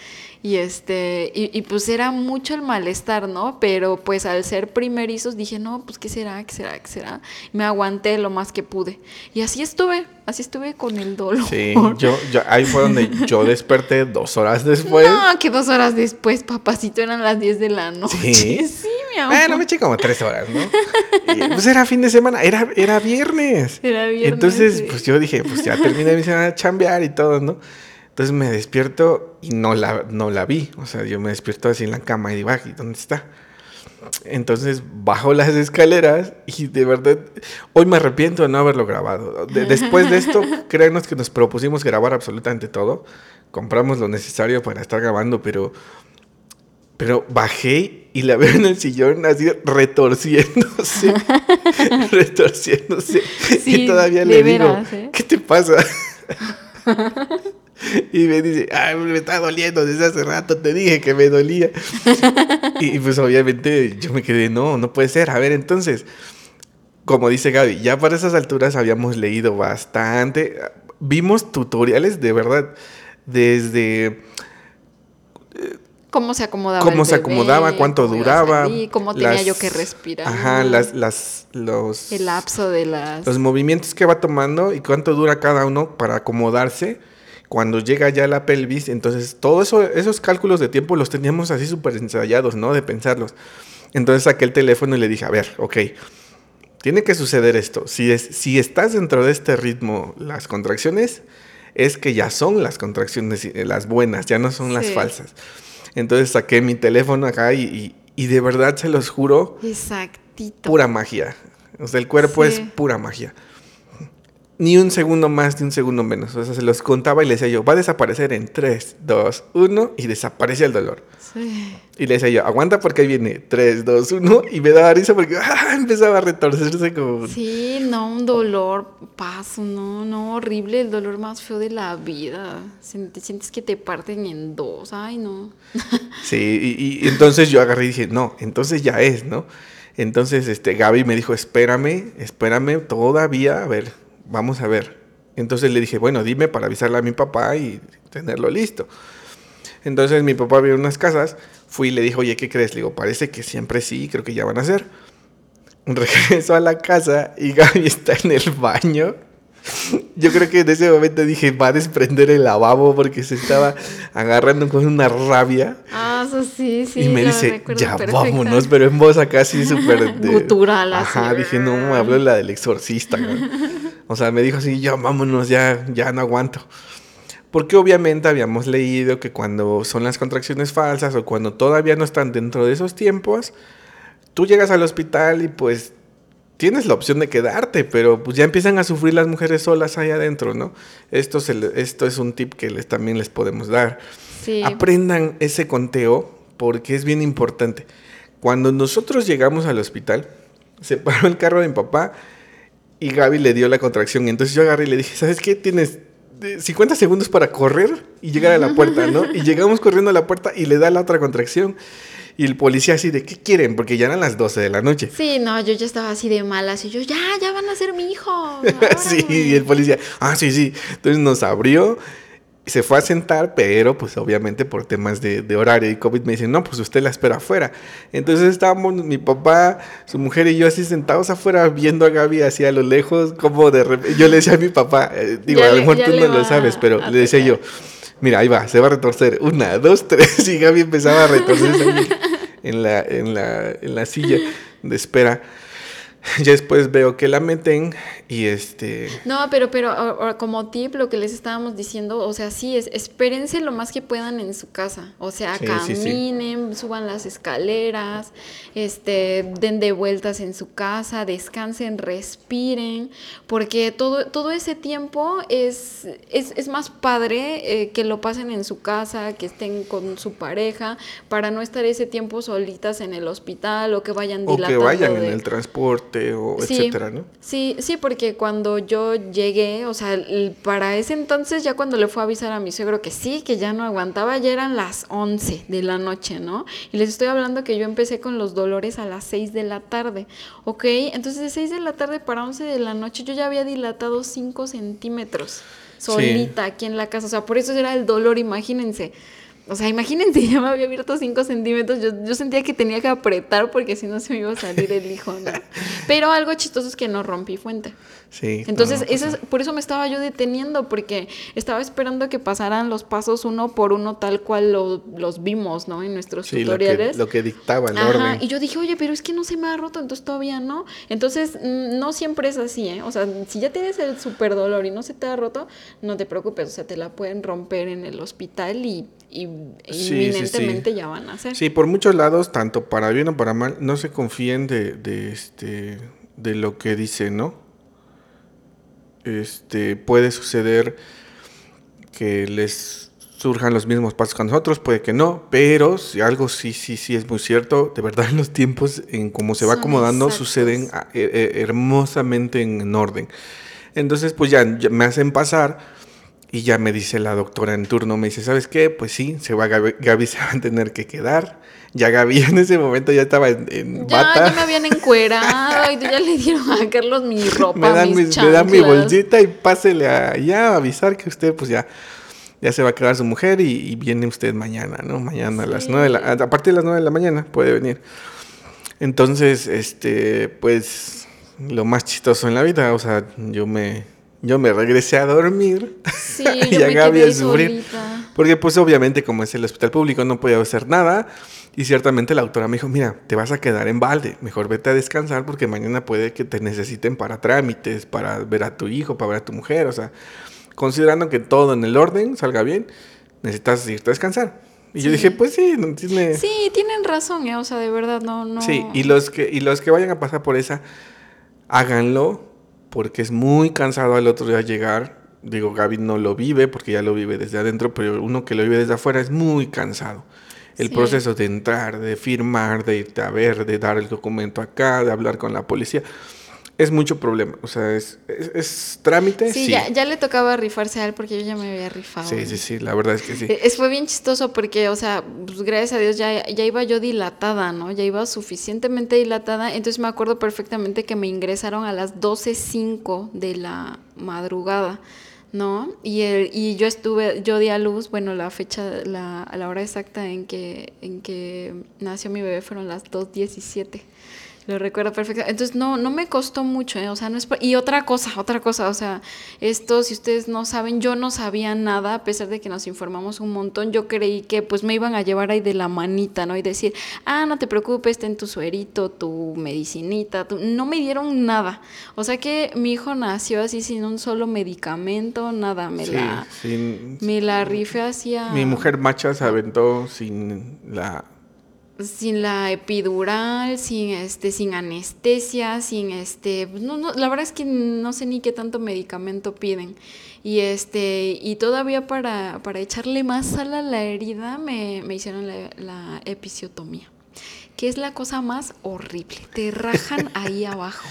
Y este, y, y, pues era mucho el malestar, ¿no? Pero pues al ser primerizos dije, no, pues qué será, qué será, qué será. Me aguanté lo más que pude. Y así estuve, así estuve con el dolor. Sí, yo, yo ahí fue donde yo desperté dos horas después. No, que dos horas después, papacito, eran las 10 de la noche. Sí, sí mi amor. Bueno, me eché como tres horas, ¿no? Y, pues era fin de semana, era, era viernes. Era viernes. Entonces, sí. pues yo dije, pues ya terminé mi semana de chambear y todo, ¿no? Entonces me despierto y no la, no la vi. O sea, yo me despierto así en la cama y digo, ¿y dónde está? Entonces bajo las escaleras y de verdad, hoy me arrepiento de no haberlo grabado. De- después de esto, créanos que nos propusimos grabar absolutamente todo. Compramos lo necesario para estar grabando, pero, pero bajé y la veo en el sillón así retorciéndose, retorciéndose. Sí, y todavía le digo, veras, ¿eh? ¿qué te pasa? Y me dice, ay, me está doliendo desde hace rato, te dije que me dolía. y pues obviamente yo me quedé, no, no puede ser. A ver, entonces, como dice Gaby, ya para esas alturas habíamos leído bastante. Vimos tutoriales de verdad desde cómo se acomodaba cómo el se bebé, acomodaba, cuánto cómo duraba. salir, cómo tenía las- yo que respirar. Ajá, las, las, los, El lapso de las... los movimientos que va tomando y cuánto dura cada uno para acomodarse. Cuando llega ya la pelvis, entonces todos eso, esos cálculos de tiempo los teníamos así súper ensayados, ¿no? De pensarlos. Entonces saqué el teléfono y le dije, a ver, ok, tiene que suceder esto. Si, es, si estás dentro de este ritmo, las contracciones, es que ya son las contracciones eh, las buenas, ya no son las falsas. Entonces saqué mi teléfono acá y, y- y de verdad se los juro, Exactito. pura magia. O sea, el cuerpo es pura magia. Ni un segundo más, ni un segundo menos. O sea, se los contaba y le decía yo, va a desaparecer en 3, 2, 1 y desaparece el dolor. Sí. Y le decía yo, aguanta porque ahí viene 3, 2, 1 y me daba risa porque ¡ah! empezaba a retorcerse como... Sí, no, un dolor, paso, no, no, horrible, el dolor más feo de la vida. Sient- Sientes que te parten en dos, ay, no. Sí, y, y entonces yo agarré y dije, no, entonces ya es, ¿no? Entonces este, Gaby me dijo, espérame, espérame todavía, a ver, vamos a ver. Entonces le dije, bueno, dime para avisarle a mi papá y tenerlo listo. Entonces mi papá vio unas casas, fui y le dije, oye, ¿qué crees? Le digo, parece que siempre sí, creo que ya van a ser. Regreso a la casa y Gaby está en el baño. Yo creo que en ese momento dije, va a desprender el lavabo porque se estaba agarrando con una rabia. Ah, eso sí, sí. y me dice, recuerdo ya perfecto. vámonos, pero en voz acá así súper... de- Gutural, así. Ajá, dije, no, me habló la del exorcista. güey". O sea, me dijo así, ya vámonos, ya, ya no aguanto. Porque obviamente habíamos leído que cuando son las contracciones falsas o cuando todavía no están dentro de esos tiempos, tú llegas al hospital y pues tienes la opción de quedarte, pero pues ya empiezan a sufrir las mujeres solas ahí adentro, ¿no? Esto, se le- esto es un tip que les, también les podemos dar. Sí. Aprendan ese conteo porque es bien importante. Cuando nosotros llegamos al hospital, se paró el carro de mi papá y Gaby le dio la contracción. Entonces yo agarré y le dije, ¿sabes qué? Tienes eh, 50 segundos para correr y llegar a la puerta, ¿no? Y llegamos corriendo a la puerta y le da la otra contracción. Y el policía así de, ¿qué quieren? Porque ya eran las 12 de la noche. Sí, no, yo ya estaba así de malas y yo, ya, ya van a ser mi hijo. sí, órale". y el policía, ah, sí, sí. Entonces nos abrió, se fue a sentar, pero pues obviamente por temas de, de horario y COVID me dicen, no, pues usted la espera afuera. Entonces estábamos mi papá, su mujer y yo así sentados afuera viendo a Gaby así a lo lejos, como de repente, yo le decía a mi papá, eh, digo, Ya a lo mejor tú no lo sabes, pero le decía yo. Mira, ahí va, se va a retorcer, una, dos, tres, y Gaby empezaba a retorcerse en la, en la, en la silla de espera. Ya después veo que la meten y este... No, pero, pero o- o como tip, lo que les estábamos diciendo, o sea, sí, es espérense lo más que puedan en su casa. O sea, Sí, sí, sí. caminen, suban las escaleras, este, den de vueltas en su casa, descansen, respiren, porque todo, todo ese tiempo es, es, es más padre eh, que lo pasen en su casa, que estén con su pareja, para no estar ese tiempo solitas en el hospital o que vayan O que dilatando vayan en el transporte o etcétera, ¿no? Sí, sí, porque cuando yo llegué, o sea, para ese entonces ya cuando le fue a avisar a mi suegro que sí, que ya no aguantaba, ya eran las 11 de la noche, ¿no? Y les estoy hablando que yo empecé con los dolores a las 6 de la tarde, ¿ok? Entonces de 6 de la tarde para 11 de la noche yo ya había dilatado 5 centímetros solita aquí en la casa, o sea, por eso era el dolor, imagínense. O sea, imagínense, ya me había abierto 5 centímetros. Yo, yo sentía que tenía que apretar porque si no se me iba a salir el hijo, ¿no? Pero algo chistoso es que no rompí fuente. Sí. Entonces, no, no eso es- por eso me estaba yo deteniendo, porque estaba esperando que pasaran los pasos uno por uno tal cual lo- los vimos, ¿no? En nuestros Sí, lo que, tutoriales. lo que dictaba el Ajá, orden. y yo dije, oye, pero es que no se me ha roto, entonces todavía no. Entonces, mm, no siempre es así, ¿eh? O sea, si ya tienes el super dolor y no se te ha roto, no te preocupes, o sea, te la pueden romper en el hospital y, y inminentemente ya van a ser. Sí, por muchos lados, tanto para bien o para mal, no se confíen de, de, este, de lo que dice, ¿no? Este, puede suceder que les surjan los mismos pasos que nosotros, puede que no, pero si algo sí, sí, sí es muy cierto, de verdad en los tiempos, en cómo se va acomodando, suceden ah, eh, eh, hermosamente en, orden. Entonces, pues ya, me hacen pasar y ya me dice la doctora en turno, me dice, ¿sabes qué? Pues sí, se va Gaby, se va a tener que quedar. Ya Gaby en ese momento ya estaba en, ya, bata. Ya me habían encuerado y ya le dieron a Carlos mi ropa, me dan, mis me dan mi bolsita y pásele a, ya a avisar que usted pues ya ya se va a quedar su mujer y, viene usted mañana, ¿no? Mañana a las nueve de la, a partir de las nueve de la mañana puede venir. Entonces, este, pues, lo más chistoso en la vida, o sea, yo me, yo me regresé a dormir sí, y yo a Gaby a sufrir. Porque pues obviamente como es el hospital público no podía hacer nada y ciertamente la autora me dijo, mira, te vas a quedar en balde, mejor vete a descansar porque mañana puede que te necesiten para trámites, para ver a tu hijo, para ver a tu mujer, o sea, considerando que todo en el orden salga bien, necesitas irte a descansar. Y yo dije, pues sí, no tiene... Sí, tienen razón, ¿eh? o sea, de verdad, no, no... Sí, y los, que, y los que vayan a pasar por esa, háganlo, porque es muy cansado al otro día llegar. Digo, Gaby no lo vive, porque ya lo vive desde adentro, pero uno que lo vive desde afuera es muy cansado. El proceso de entrar, de firmar, de irte a ver, de dar el documento acá, de hablar con la policía es mucho problema. O sea, es, es, trámite. Sí, Ya, ya, le tocaba rifarse a él porque yo ya me había rifado. Sí, sí, sí, la verdad es que sí. E, es, fue bien chistoso porque, o sea, pues, gracias a Dios ya, ya iba yo dilatada, ¿no? Ya iba suficientemente dilatada. Entonces me acuerdo perfectamente que me ingresaron a las 12.05 de la madrugada. ¿no? Y, el, y yo estuve, yo di a luz, bueno, la fecha, la, la hora exacta en que, en que nació mi bebé fueron las 2.17. Lo recuerdo perfecto. Entonces, no, no me costó mucho, ¿eh? o sea, no es... Y otra cosa, otra cosa, o sea, esto, si ustedes no saben, yo no sabía nada, a pesar de que nos informamos un montón, yo creí que pues me iban a llevar ahí de la manita, ¿no? Y decir, ah, no te preocupes, ten tu suerito, tu medicinita, no me dieron nada. O sea que mi hijo nació así sin un solo medicamento, nada, me la... me la rifé hacia... Mi mujer macha se aventó sin la sin la epidural, sin este, sin anestesia, sin este, pues, no, no, la verdad es que no sé ni qué tanto medicamento piden. Y este, y todavía para, para echarle más sal a la herida me, me hicieron la, la, episiotomía, que es la cosa más horrible. Te rajan ahí abajo.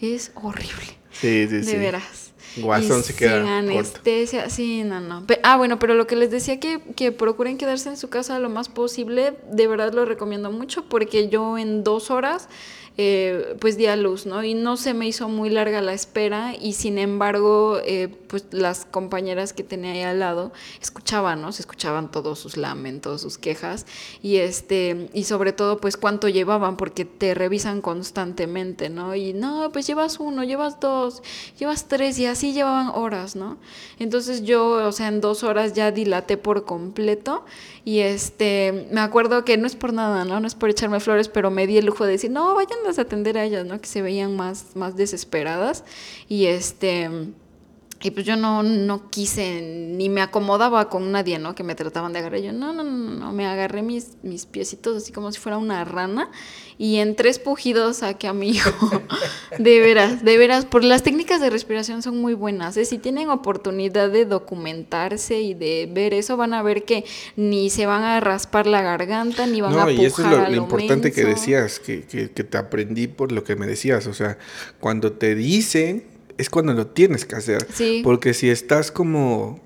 Es horrible. Sí, sí, de veras. Guasón se queda anestesia, sí, no, no. ah, bueno, pero lo que les decía que, que procuren quedarse en su casa lo más posible, de verdad lo recomiendo mucho porque yo en dos horas eh, pues di a luz, ¿no? Y no se me hizo muy larga la espera y sin embargo, eh, pues las compañeras que tenía ahí al lado escuchaban, ¿no? Se escuchaban todos sus lamentos, sus quejas y este, y sobre todo pues cuánto llevaban porque te revisan constantemente, ¿no? Y no, pues llevas uno, llevas dos, llevas tres y así llevaban horas, ¿no? Entonces yo, o sea, en dos horas ya dilaté por completo y este, me acuerdo que no es por nada, ¿no? No es por echarme flores, pero me di el lujo de decir, no, vayan a atender a ellas, ¿no? Que se veían más, más desesperadas. Y este y pues yo no, no quise, ni me acomodaba con nadie, ¿no? Que me trataban de agarrar. Yo, no, no, no, no, me agarré mis, mis piecitos así como si fuera una rana y en tres pujidos saqué a mi hijo. de veras, de veras, por las técnicas de respiración son muy buenas. ¿eh? Si tienen oportunidad de documentarse y de ver eso, van a ver que ni se van a raspar la garganta, ni van a pujar y eso es lo, lo importante que decías, que, que, que te aprendí por lo que me decías. O sea, cuando te dicen es cuando lo tienes que hacer. Porque si estás como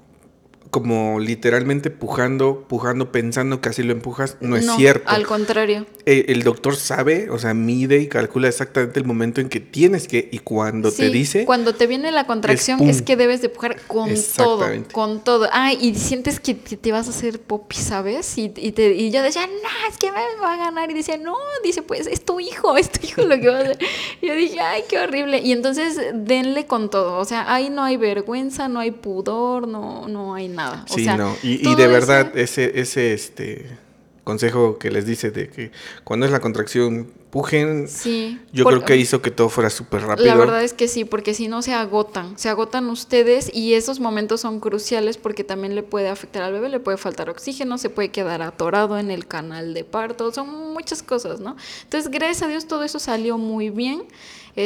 como literalmente pujando, pujando, pensando que así lo empujas, no, es cierto. Al contrario. Eh, el doctor sabe, o sea, mide y calcula exactamente el momento en que tienes que, y cuando te dice. Cuando te viene la contracción es, que debes de pujar con todo, con todo. Ah, y sientes que, te vas a hacer popi, ¿sabes? Y, y, te, y yo decía, no, es que me va a ganar. Y decía, no, dice, pues es tu hijo, es tu hijo lo que va a hacer. Y yo dije, ay, qué horrible. Y entonces denle con todo. O sea, ahí no hay vergüenza, no hay pudor, no, no hay nada sí, no. Y, de verdad, ese, ese, este, consejo que les dice de que cuando es la contracción pujen, Sí. yo por- creo que hizo que todo fuera súper rápido. La verdad es que sí, porque si no se agotan, se agotan ustedes y esos momentos son cruciales porque también le puede afectar al bebé, le puede faltar oxígeno, se puede quedar atorado en el canal de parto, son muchas cosas, ¿no? Entonces, gracias a Dios todo eso salió muy bien.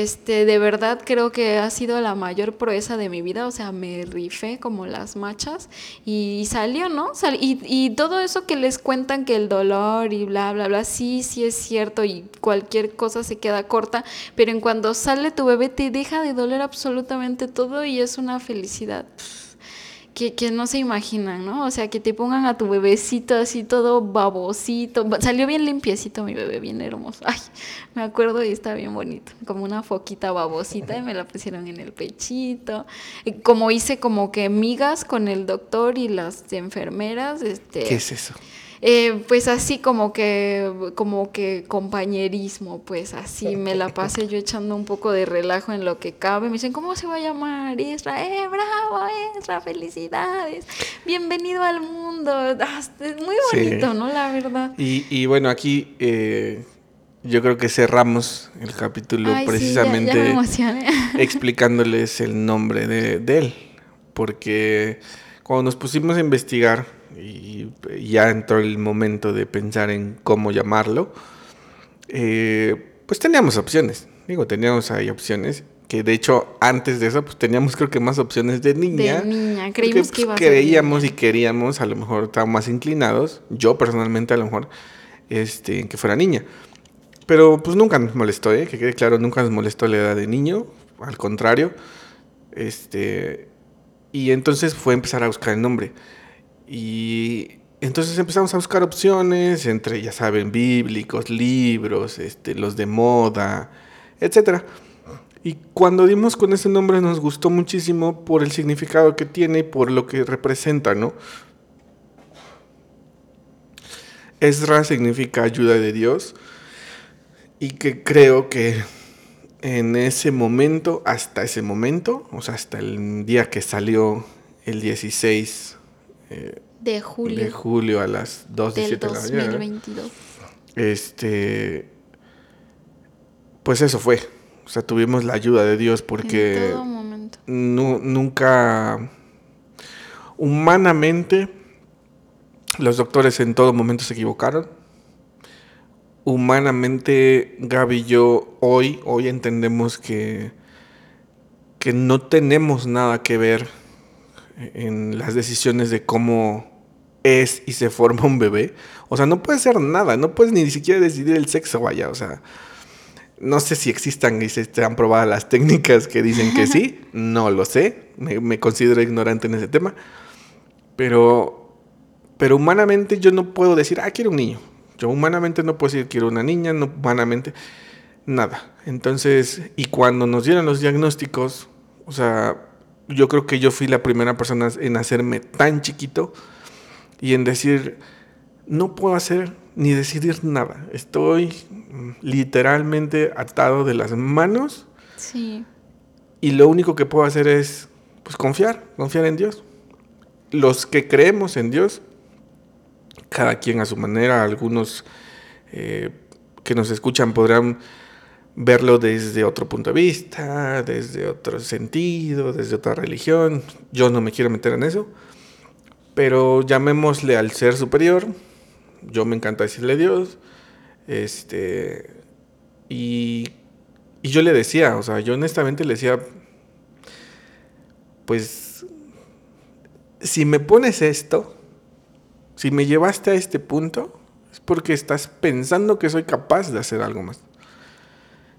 Este, de verdad creo que ha sido la mayor proeza de mi vida, o sea, me rifé como las machas y salió, ¿no? Sal- y, todo eso que les cuentan que el dolor y bla, bla, bla, sí, sí es cierto y cualquier cosa se queda corta, pero en cuando sale tu bebé te deja de doler absolutamente todo y es una felicidad que, que no se imaginan, ¿no? O sea, que te pongan a tu bebecito así todo babosito. Ba- Salió bien limpiecito mi bebé, bien hermoso. Ay, me acuerdo y está bien bonito. Como una foquita babosita y me la pusieron en el pechito. Y como hice como que migas con el doctor y las enfermeras, este... ¿Qué es eso? Eh, pues así como que, como que compañerismo, pues así me la pasé yo echando un poco de relajo en lo que cabe. Me dicen, ¿cómo se va a llamar? Isra, eh, bravo, Isra, felicidades. Bienvenido al mundo. Ah, Es muy Sí. bonito, ¿no? La verdad. Y, y bueno, aquí eh, yo creo que cerramos el capítulo Ay, sí, ya- precisamente ya, explicándoles el nombre de, de él. Porque cuando nos pusimos a investigar y ya entró el momento de pensar en cómo llamarlo, eh, pues teníamos opciones. Digo, teníamos ahí opciones. Que de hecho, antes de eso, pues teníamos creo que más opciones de niña. De niña, creímos que pues, iba a ser Creíamos y queríamos, a lo mejor estábamos más inclinados. Yo personalmente, a lo mejor, este, en que fuera niña. Pero pues nunca nos molestó, ¿eh? que quede claro, nunca nos molestó la edad de niño, al contrario. Este, y entonces fue empezar a buscar el nombre. Y entonces empezamos a buscar opciones entre, ya saben, bíblicos, libros, este, los de moda, etcétera. Y cuando dimos con ese nombre nos gustó muchísimo por el significado que tiene y por lo que representa, ¿no? Ezra significa ayuda de Dios y que creo que en ese momento, hasta ese momento, o sea, hasta el día que salió el 16 eh, De julio de julio a las 2 del de la mañana, 2022. este, pues eso fue. O sea, tuvimos la ayuda de Dios porque En todo momento. nu- nunca, humanamente, los doctores en todo momento se equivocaron. Humanamente, Gaby y yo hoy, hoy entendemos que, que no tenemos nada que ver en las decisiones de cómo es y se forma un bebé. O sea, no puedes hacer nada, no puedes ni siquiera decidir el sexo, vaya. O sea, no sé si existan y se han probado las técnicas que dicen que sí, no lo sé, me, me considero ignorante en ese tema. Pero, pero humanamente yo no puedo decir, ah, quiero un niño. Yo humanamente no puedo decir, quiero una niña, no, humanamente, nada. Entonces, y cuando nos dieron los diagnósticos, o sea, yo creo que yo fui la primera persona en hacerme tan chiquito y en decir, no puedo hacer ni decidir nada. Estoy literalmente atado de las manos Sí. y lo único que puedo hacer es pues confiar, confiar en Dios. Los que creemos en Dios, cada quien a su manera, algunos eh, que nos escuchan podrán verlo desde otro punto de vista, desde otro sentido, desde otra religión. Yo no me quiero meter en eso, pero llamémosle al ser superior. Yo me encanta decirle Dios. Este. Y, y yo le decía, o sea, yo honestamente le decía, pues, si me pones esto, si me llevaste a este punto, es porque estás pensando que soy capaz de hacer algo más.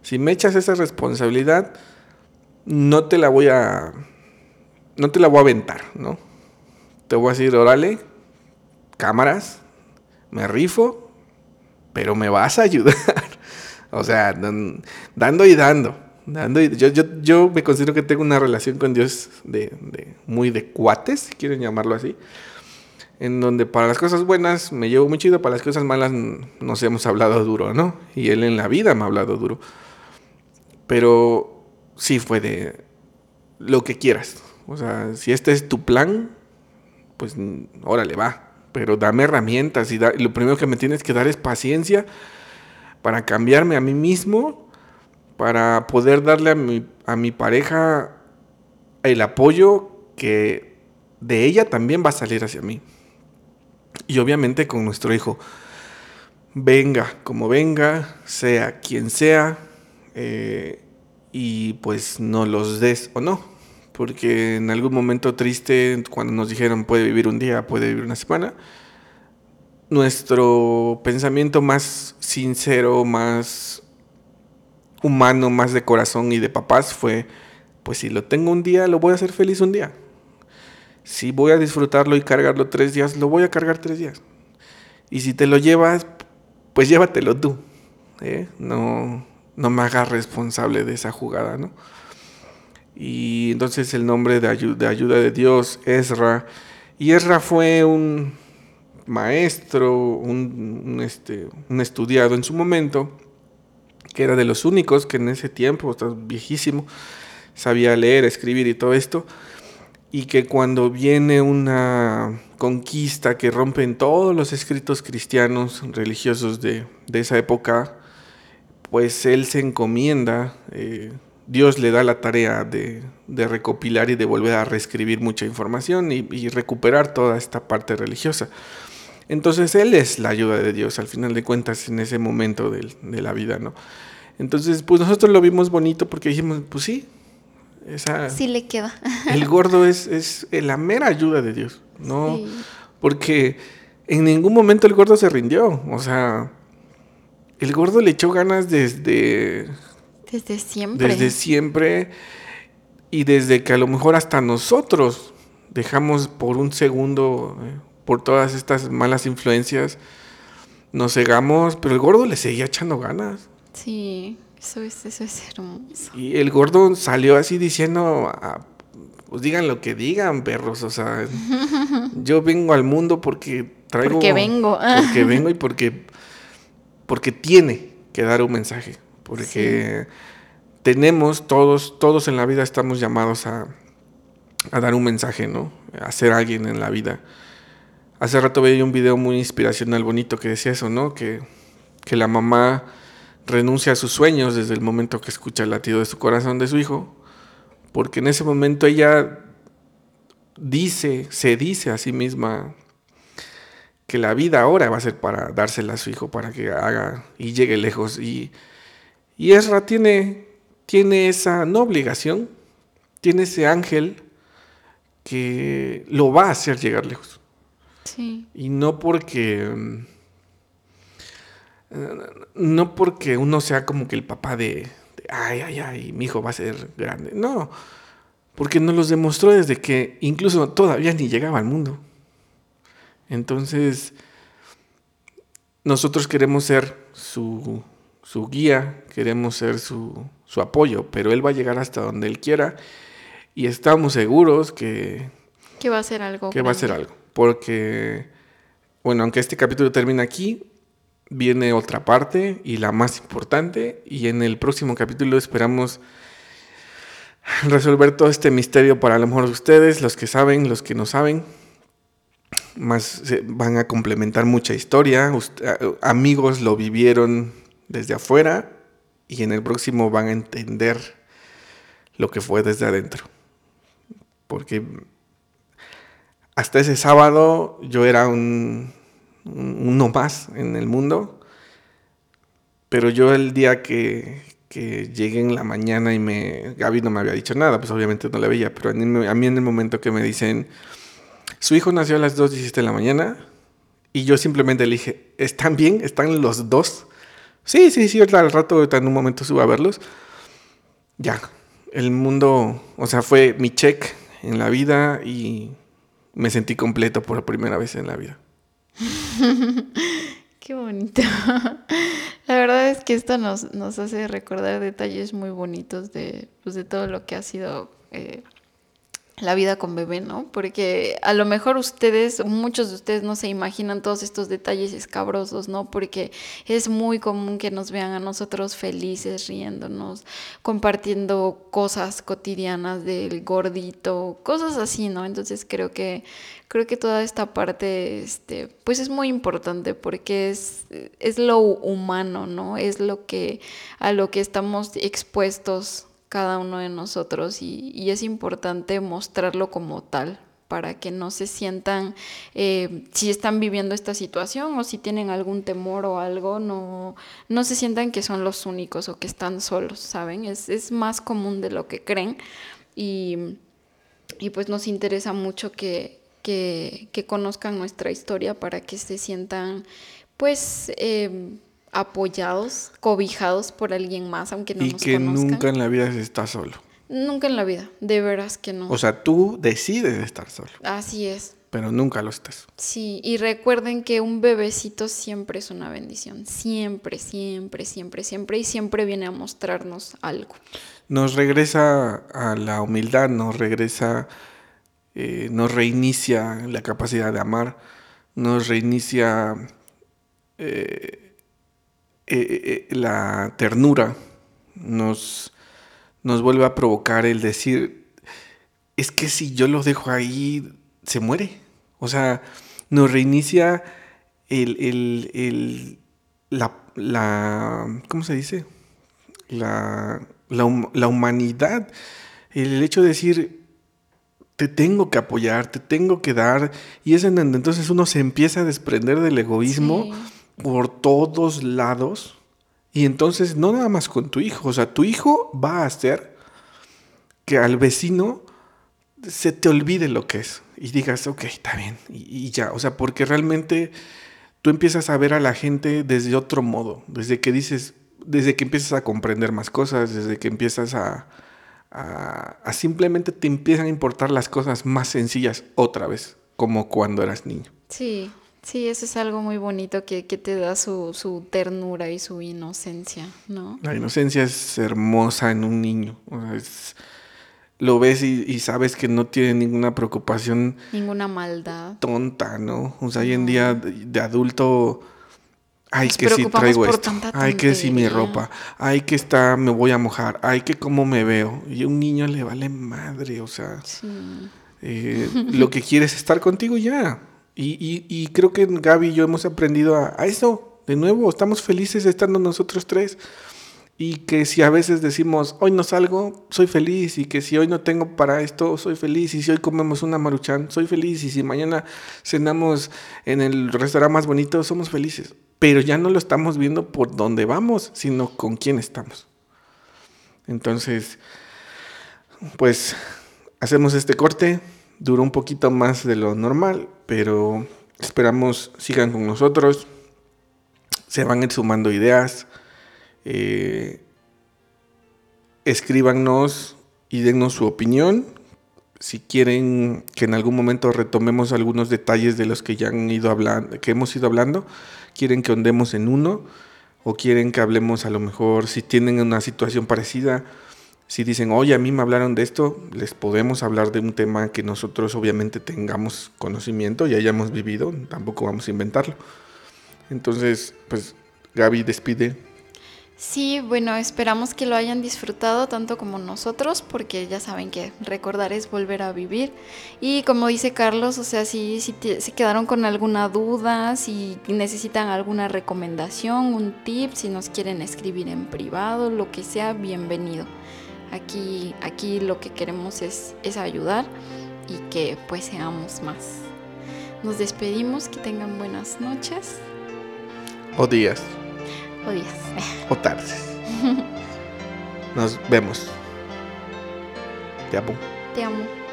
Si me echas esa responsabilidad, no te la voy a. No te la voy a aventar, ¿no? Te voy a decir, órale, cámaras, me rifo, pero me vas a ayudar. o sea, dan- dando y dando. Dando y, yo, yo, yo me considero que tengo una relación con Dios de, de- muy de cuates, si quieren llamarlo así. En donde para las cosas buenas me llevo muy chido, para las cosas malas nos hemos hablado duro, ¿no? Y él en la vida me ha hablado duro. Pero sí fue de lo que quieras. O sea, si este es tu plan, pues órale, va. pero dame herramientas y, lo primero que me tienes que dar es paciencia para cambiarme a mí mismo, para poder darle a mi, a mi pareja el apoyo que de ella también va a salir hacia mí. Y obviamente con nuestro hijo, venga como venga, sea quien sea, eh, y pues no los des o no. Porque en algún momento triste, cuando nos dijeron puede vivir un día, puede vivir una semana, nuestro pensamiento más sincero, más humano, más de corazón y de papás fue, pues si lo tengo un día, lo voy a hacer feliz un día. Si voy a disfrutarlo y cargarlo tres días, lo voy a cargar tres días. Y si te lo llevas, pues llévatelo tú. ¿eh? No, no me hagas responsable de esa jugada, ¿no? Y entonces el nombre de, de ayuda de Dios, Ezra. Y Ezra fue un maestro, un, este, un estudiado en su momento, que era de los únicos que en ese tiempo, está viejísimo, sabía leer, escribir y todo esto, y que cuando viene una conquista que rompen todos los escritos cristianos religiosos de, de esa época, pues él se encomienda, eh, Dios le da la tarea de, recopilar y de volver a reescribir mucha información y, recuperar toda esta parte religiosa. Entonces Él es la ayuda de Dios, al final de cuentas, en ese momento de, la vida, ¿no? Entonces, pues nosotros lo vimos bonito porque dijimos, pues sí, esa... Sí le queda. el gordo es, es la mera ayuda de Dios, ¿no? Porque en ningún momento el gordo se rindió, o sea, el gordo le echó ganas desde desde siempre. Desde siempre. Y desde que a lo mejor hasta nosotros dejamos por un segundo, eh, por todas estas malas influencias, nos cegamos, pero el gordo le seguía echando ganas. Sí, eso es, eso es hermoso. Y el gordo salió así diciendo, ah, pues digan lo que digan, perros, o sea, yo vengo al mundo porque traigo... Porque vengo. porque vengo y porque, porque tiene que dar un mensaje porque tenemos todos, todos en la vida estamos llamados a, dar un mensaje, ¿no? A ser alguien en la vida. Hace rato veía un video muy inspiracional, bonito, que decía eso, ¿no? Que, que la mamá renuncia a sus sueños desde el momento que escucha el latido de su corazón de su hijo, porque en ese momento ella dice, se dice a sí misma que la vida ahora va a ser para dársela a su hijo, para que haga y llegue lejos. Y y Ezra tiene, tiene esa no obligación, tiene ese ángel que lo va a hacer llegar lejos. Sí. Y no porque. Mm, no porque uno sea como que el papá de, ay, ay, ay, mi hijo va a ser grande. No, porque nos los demostró desde que incluso todavía ni llegaba al mundo. Entonces, nosotros queremos ser su su guía, queremos ser su, apoyo, pero Él va a llegar hasta donde Él quiera y estamos seguros que... Que va a ser algo. Que va a ser algo. Porque, bueno, aunque este capítulo termina aquí, viene otra parte y la más importante y en el próximo capítulo esperamos resolver todo este misterio para a lo mejor ustedes, los que saben, los que no saben. Más van a complementar mucha historia. amigos lo vivieron desde afuera y en el próximo van a entender lo que fue desde adentro. Porque hasta ese sábado yo era un, uno más en el mundo, pero yo el día que, que, llegué en la mañana y me... Gaby no me había dicho nada, pues obviamente no la veía, pero a mí, a mí en el momento que me dicen, su hijo nació a las 2.17 de la mañana, y yo simplemente le dije, ¿están bien? ¿Están los dos? Sí, sí, sí, al rato, en un momento subo a verlos. Ya, el mundo, o sea, fue mi check en la vida y me sentí completo por primera vez en la vida. Qué bonito. La verdad es que esto nos, nos hace recordar detalles muy bonitos de, pues, de todo lo que ha sido eh, la vida con bebé, ¿no? Porque a lo mejor ustedes, muchos de ustedes no se imaginan todos estos detalles escabrosos, ¿no? Porque es muy común que nos vean a nosotros felices, riéndonos, compartiendo cosas cotidianas del gordito, cosas así, ¿no? Entonces creo que creo que toda esta parte este pues es muy importante porque es es lo humano, ¿no? Es lo que a lo que estamos expuestos cada uno de nosotros y, es importante mostrarlo como tal para que no se sientan, eh, si están viviendo esta situación o si tienen algún temor o algo, no, no se sientan que son los únicos o que están solos, ¿saben? Es, más común de lo que creen y, pues nos interesa mucho que, que, conozcan nuestra historia para que se sientan pues eh, apoyados, cobijados por alguien más, aunque no y que nunca en la vida se está solo. Nunca en la vida, de veras que no. O sea, tú decides estar solo. Así es. Pero nunca lo estás. Sí, y recuerden que un bebecito siempre es una bendición. Siempre, siempre, siempre, siempre. Y siempre viene a mostrarnos algo. Nos regresa a la humildad, nos regresa, eh, nos reinicia la capacidad de amar, nos reinicia eh, eh, eh, eh, la ternura nos, nos vuelve a provocar el decir, es que si yo lo dejo ahí, se muere. O sea, nos reinicia el, la, la, ¿cómo se dice? La, la, humanidad. El hecho de decir, te tengo que apoyar, te tengo que dar. Y es en donde entonces uno se empieza a desprender del egoísmo por todos lados. Y entonces, no nada más con tu hijo, o sea, tu hijo va a hacer que al vecino se te olvide lo que es y digas, ok, está bien, y, ya, o sea, porque realmente tú empiezas a ver a la gente desde otro modo, desde que dices, desde que empiezas a comprender más cosas, desde que empiezas a, a, a simplemente te empiezan a importar las cosas más sencillas otra vez, como cuando eras niño. Sí, Sí, eso es algo muy bonito que, te da su, ternura y su inocencia, ¿no? La inocencia es hermosa en un niño. lo ves y, sabes que no tiene ninguna preocupación. Ninguna maldad. Tonta, ¿no? O sea, hoy en día de, adulto. Ay, que si traigo esto. Ay, que si mi ropa. Ay, que está, me voy a mojar. Ay, que cómo me veo. Y a un niño le vale madre, o sea. Eh, lo que quiere es estar contigo ya. Y, creo que Gaby y yo hemos aprendido a, eso. De nuevo, estamos felices estando nosotros tres. Y que si a veces decimos, hoy no salgo, soy feliz. Y que si hoy no tengo para esto, soy feliz. Y si hoy comemos una maruchan, soy feliz. Y si mañana cenamos en el restaurante más bonito, somos felices. Pero ya no lo estamos viendo por dónde vamos, sino con quién estamos. Entonces, pues hacemos este corte duró un poquito más de lo normal, pero esperamos sigan con nosotros, se van sumando ideas, eh, escríbanos y dennos su opinión. Si quieren que en algún momento retomemos algunos detalles de los que ya han ido hablando, que hemos ido hablando, quieren que ondemos en uno o quieren que hablemos a lo mejor si tienen una situación parecida si dicen, oye, a mí me hablaron de esto, les podemos hablar de un tema que nosotros obviamente tengamos conocimiento y hayamos vivido, tampoco vamos a inventarlo. Entonces, pues Gaby despide. Sí, bueno, esperamos que lo hayan disfrutado tanto como nosotros, porque ya saben que recordar es volver a vivir. Y como dice Carlos, o sea, si, si se quedaron con alguna duda, si necesitan alguna recomendación, un tip, si nos quieren escribir en privado, lo que sea, bienvenido. Aquí, aquí lo que queremos es, es ayudar y que pues seamos más. Nos despedimos, que tengan buenas noches. O días. O días. O tardes. Nos vemos. Te amo. Te amo.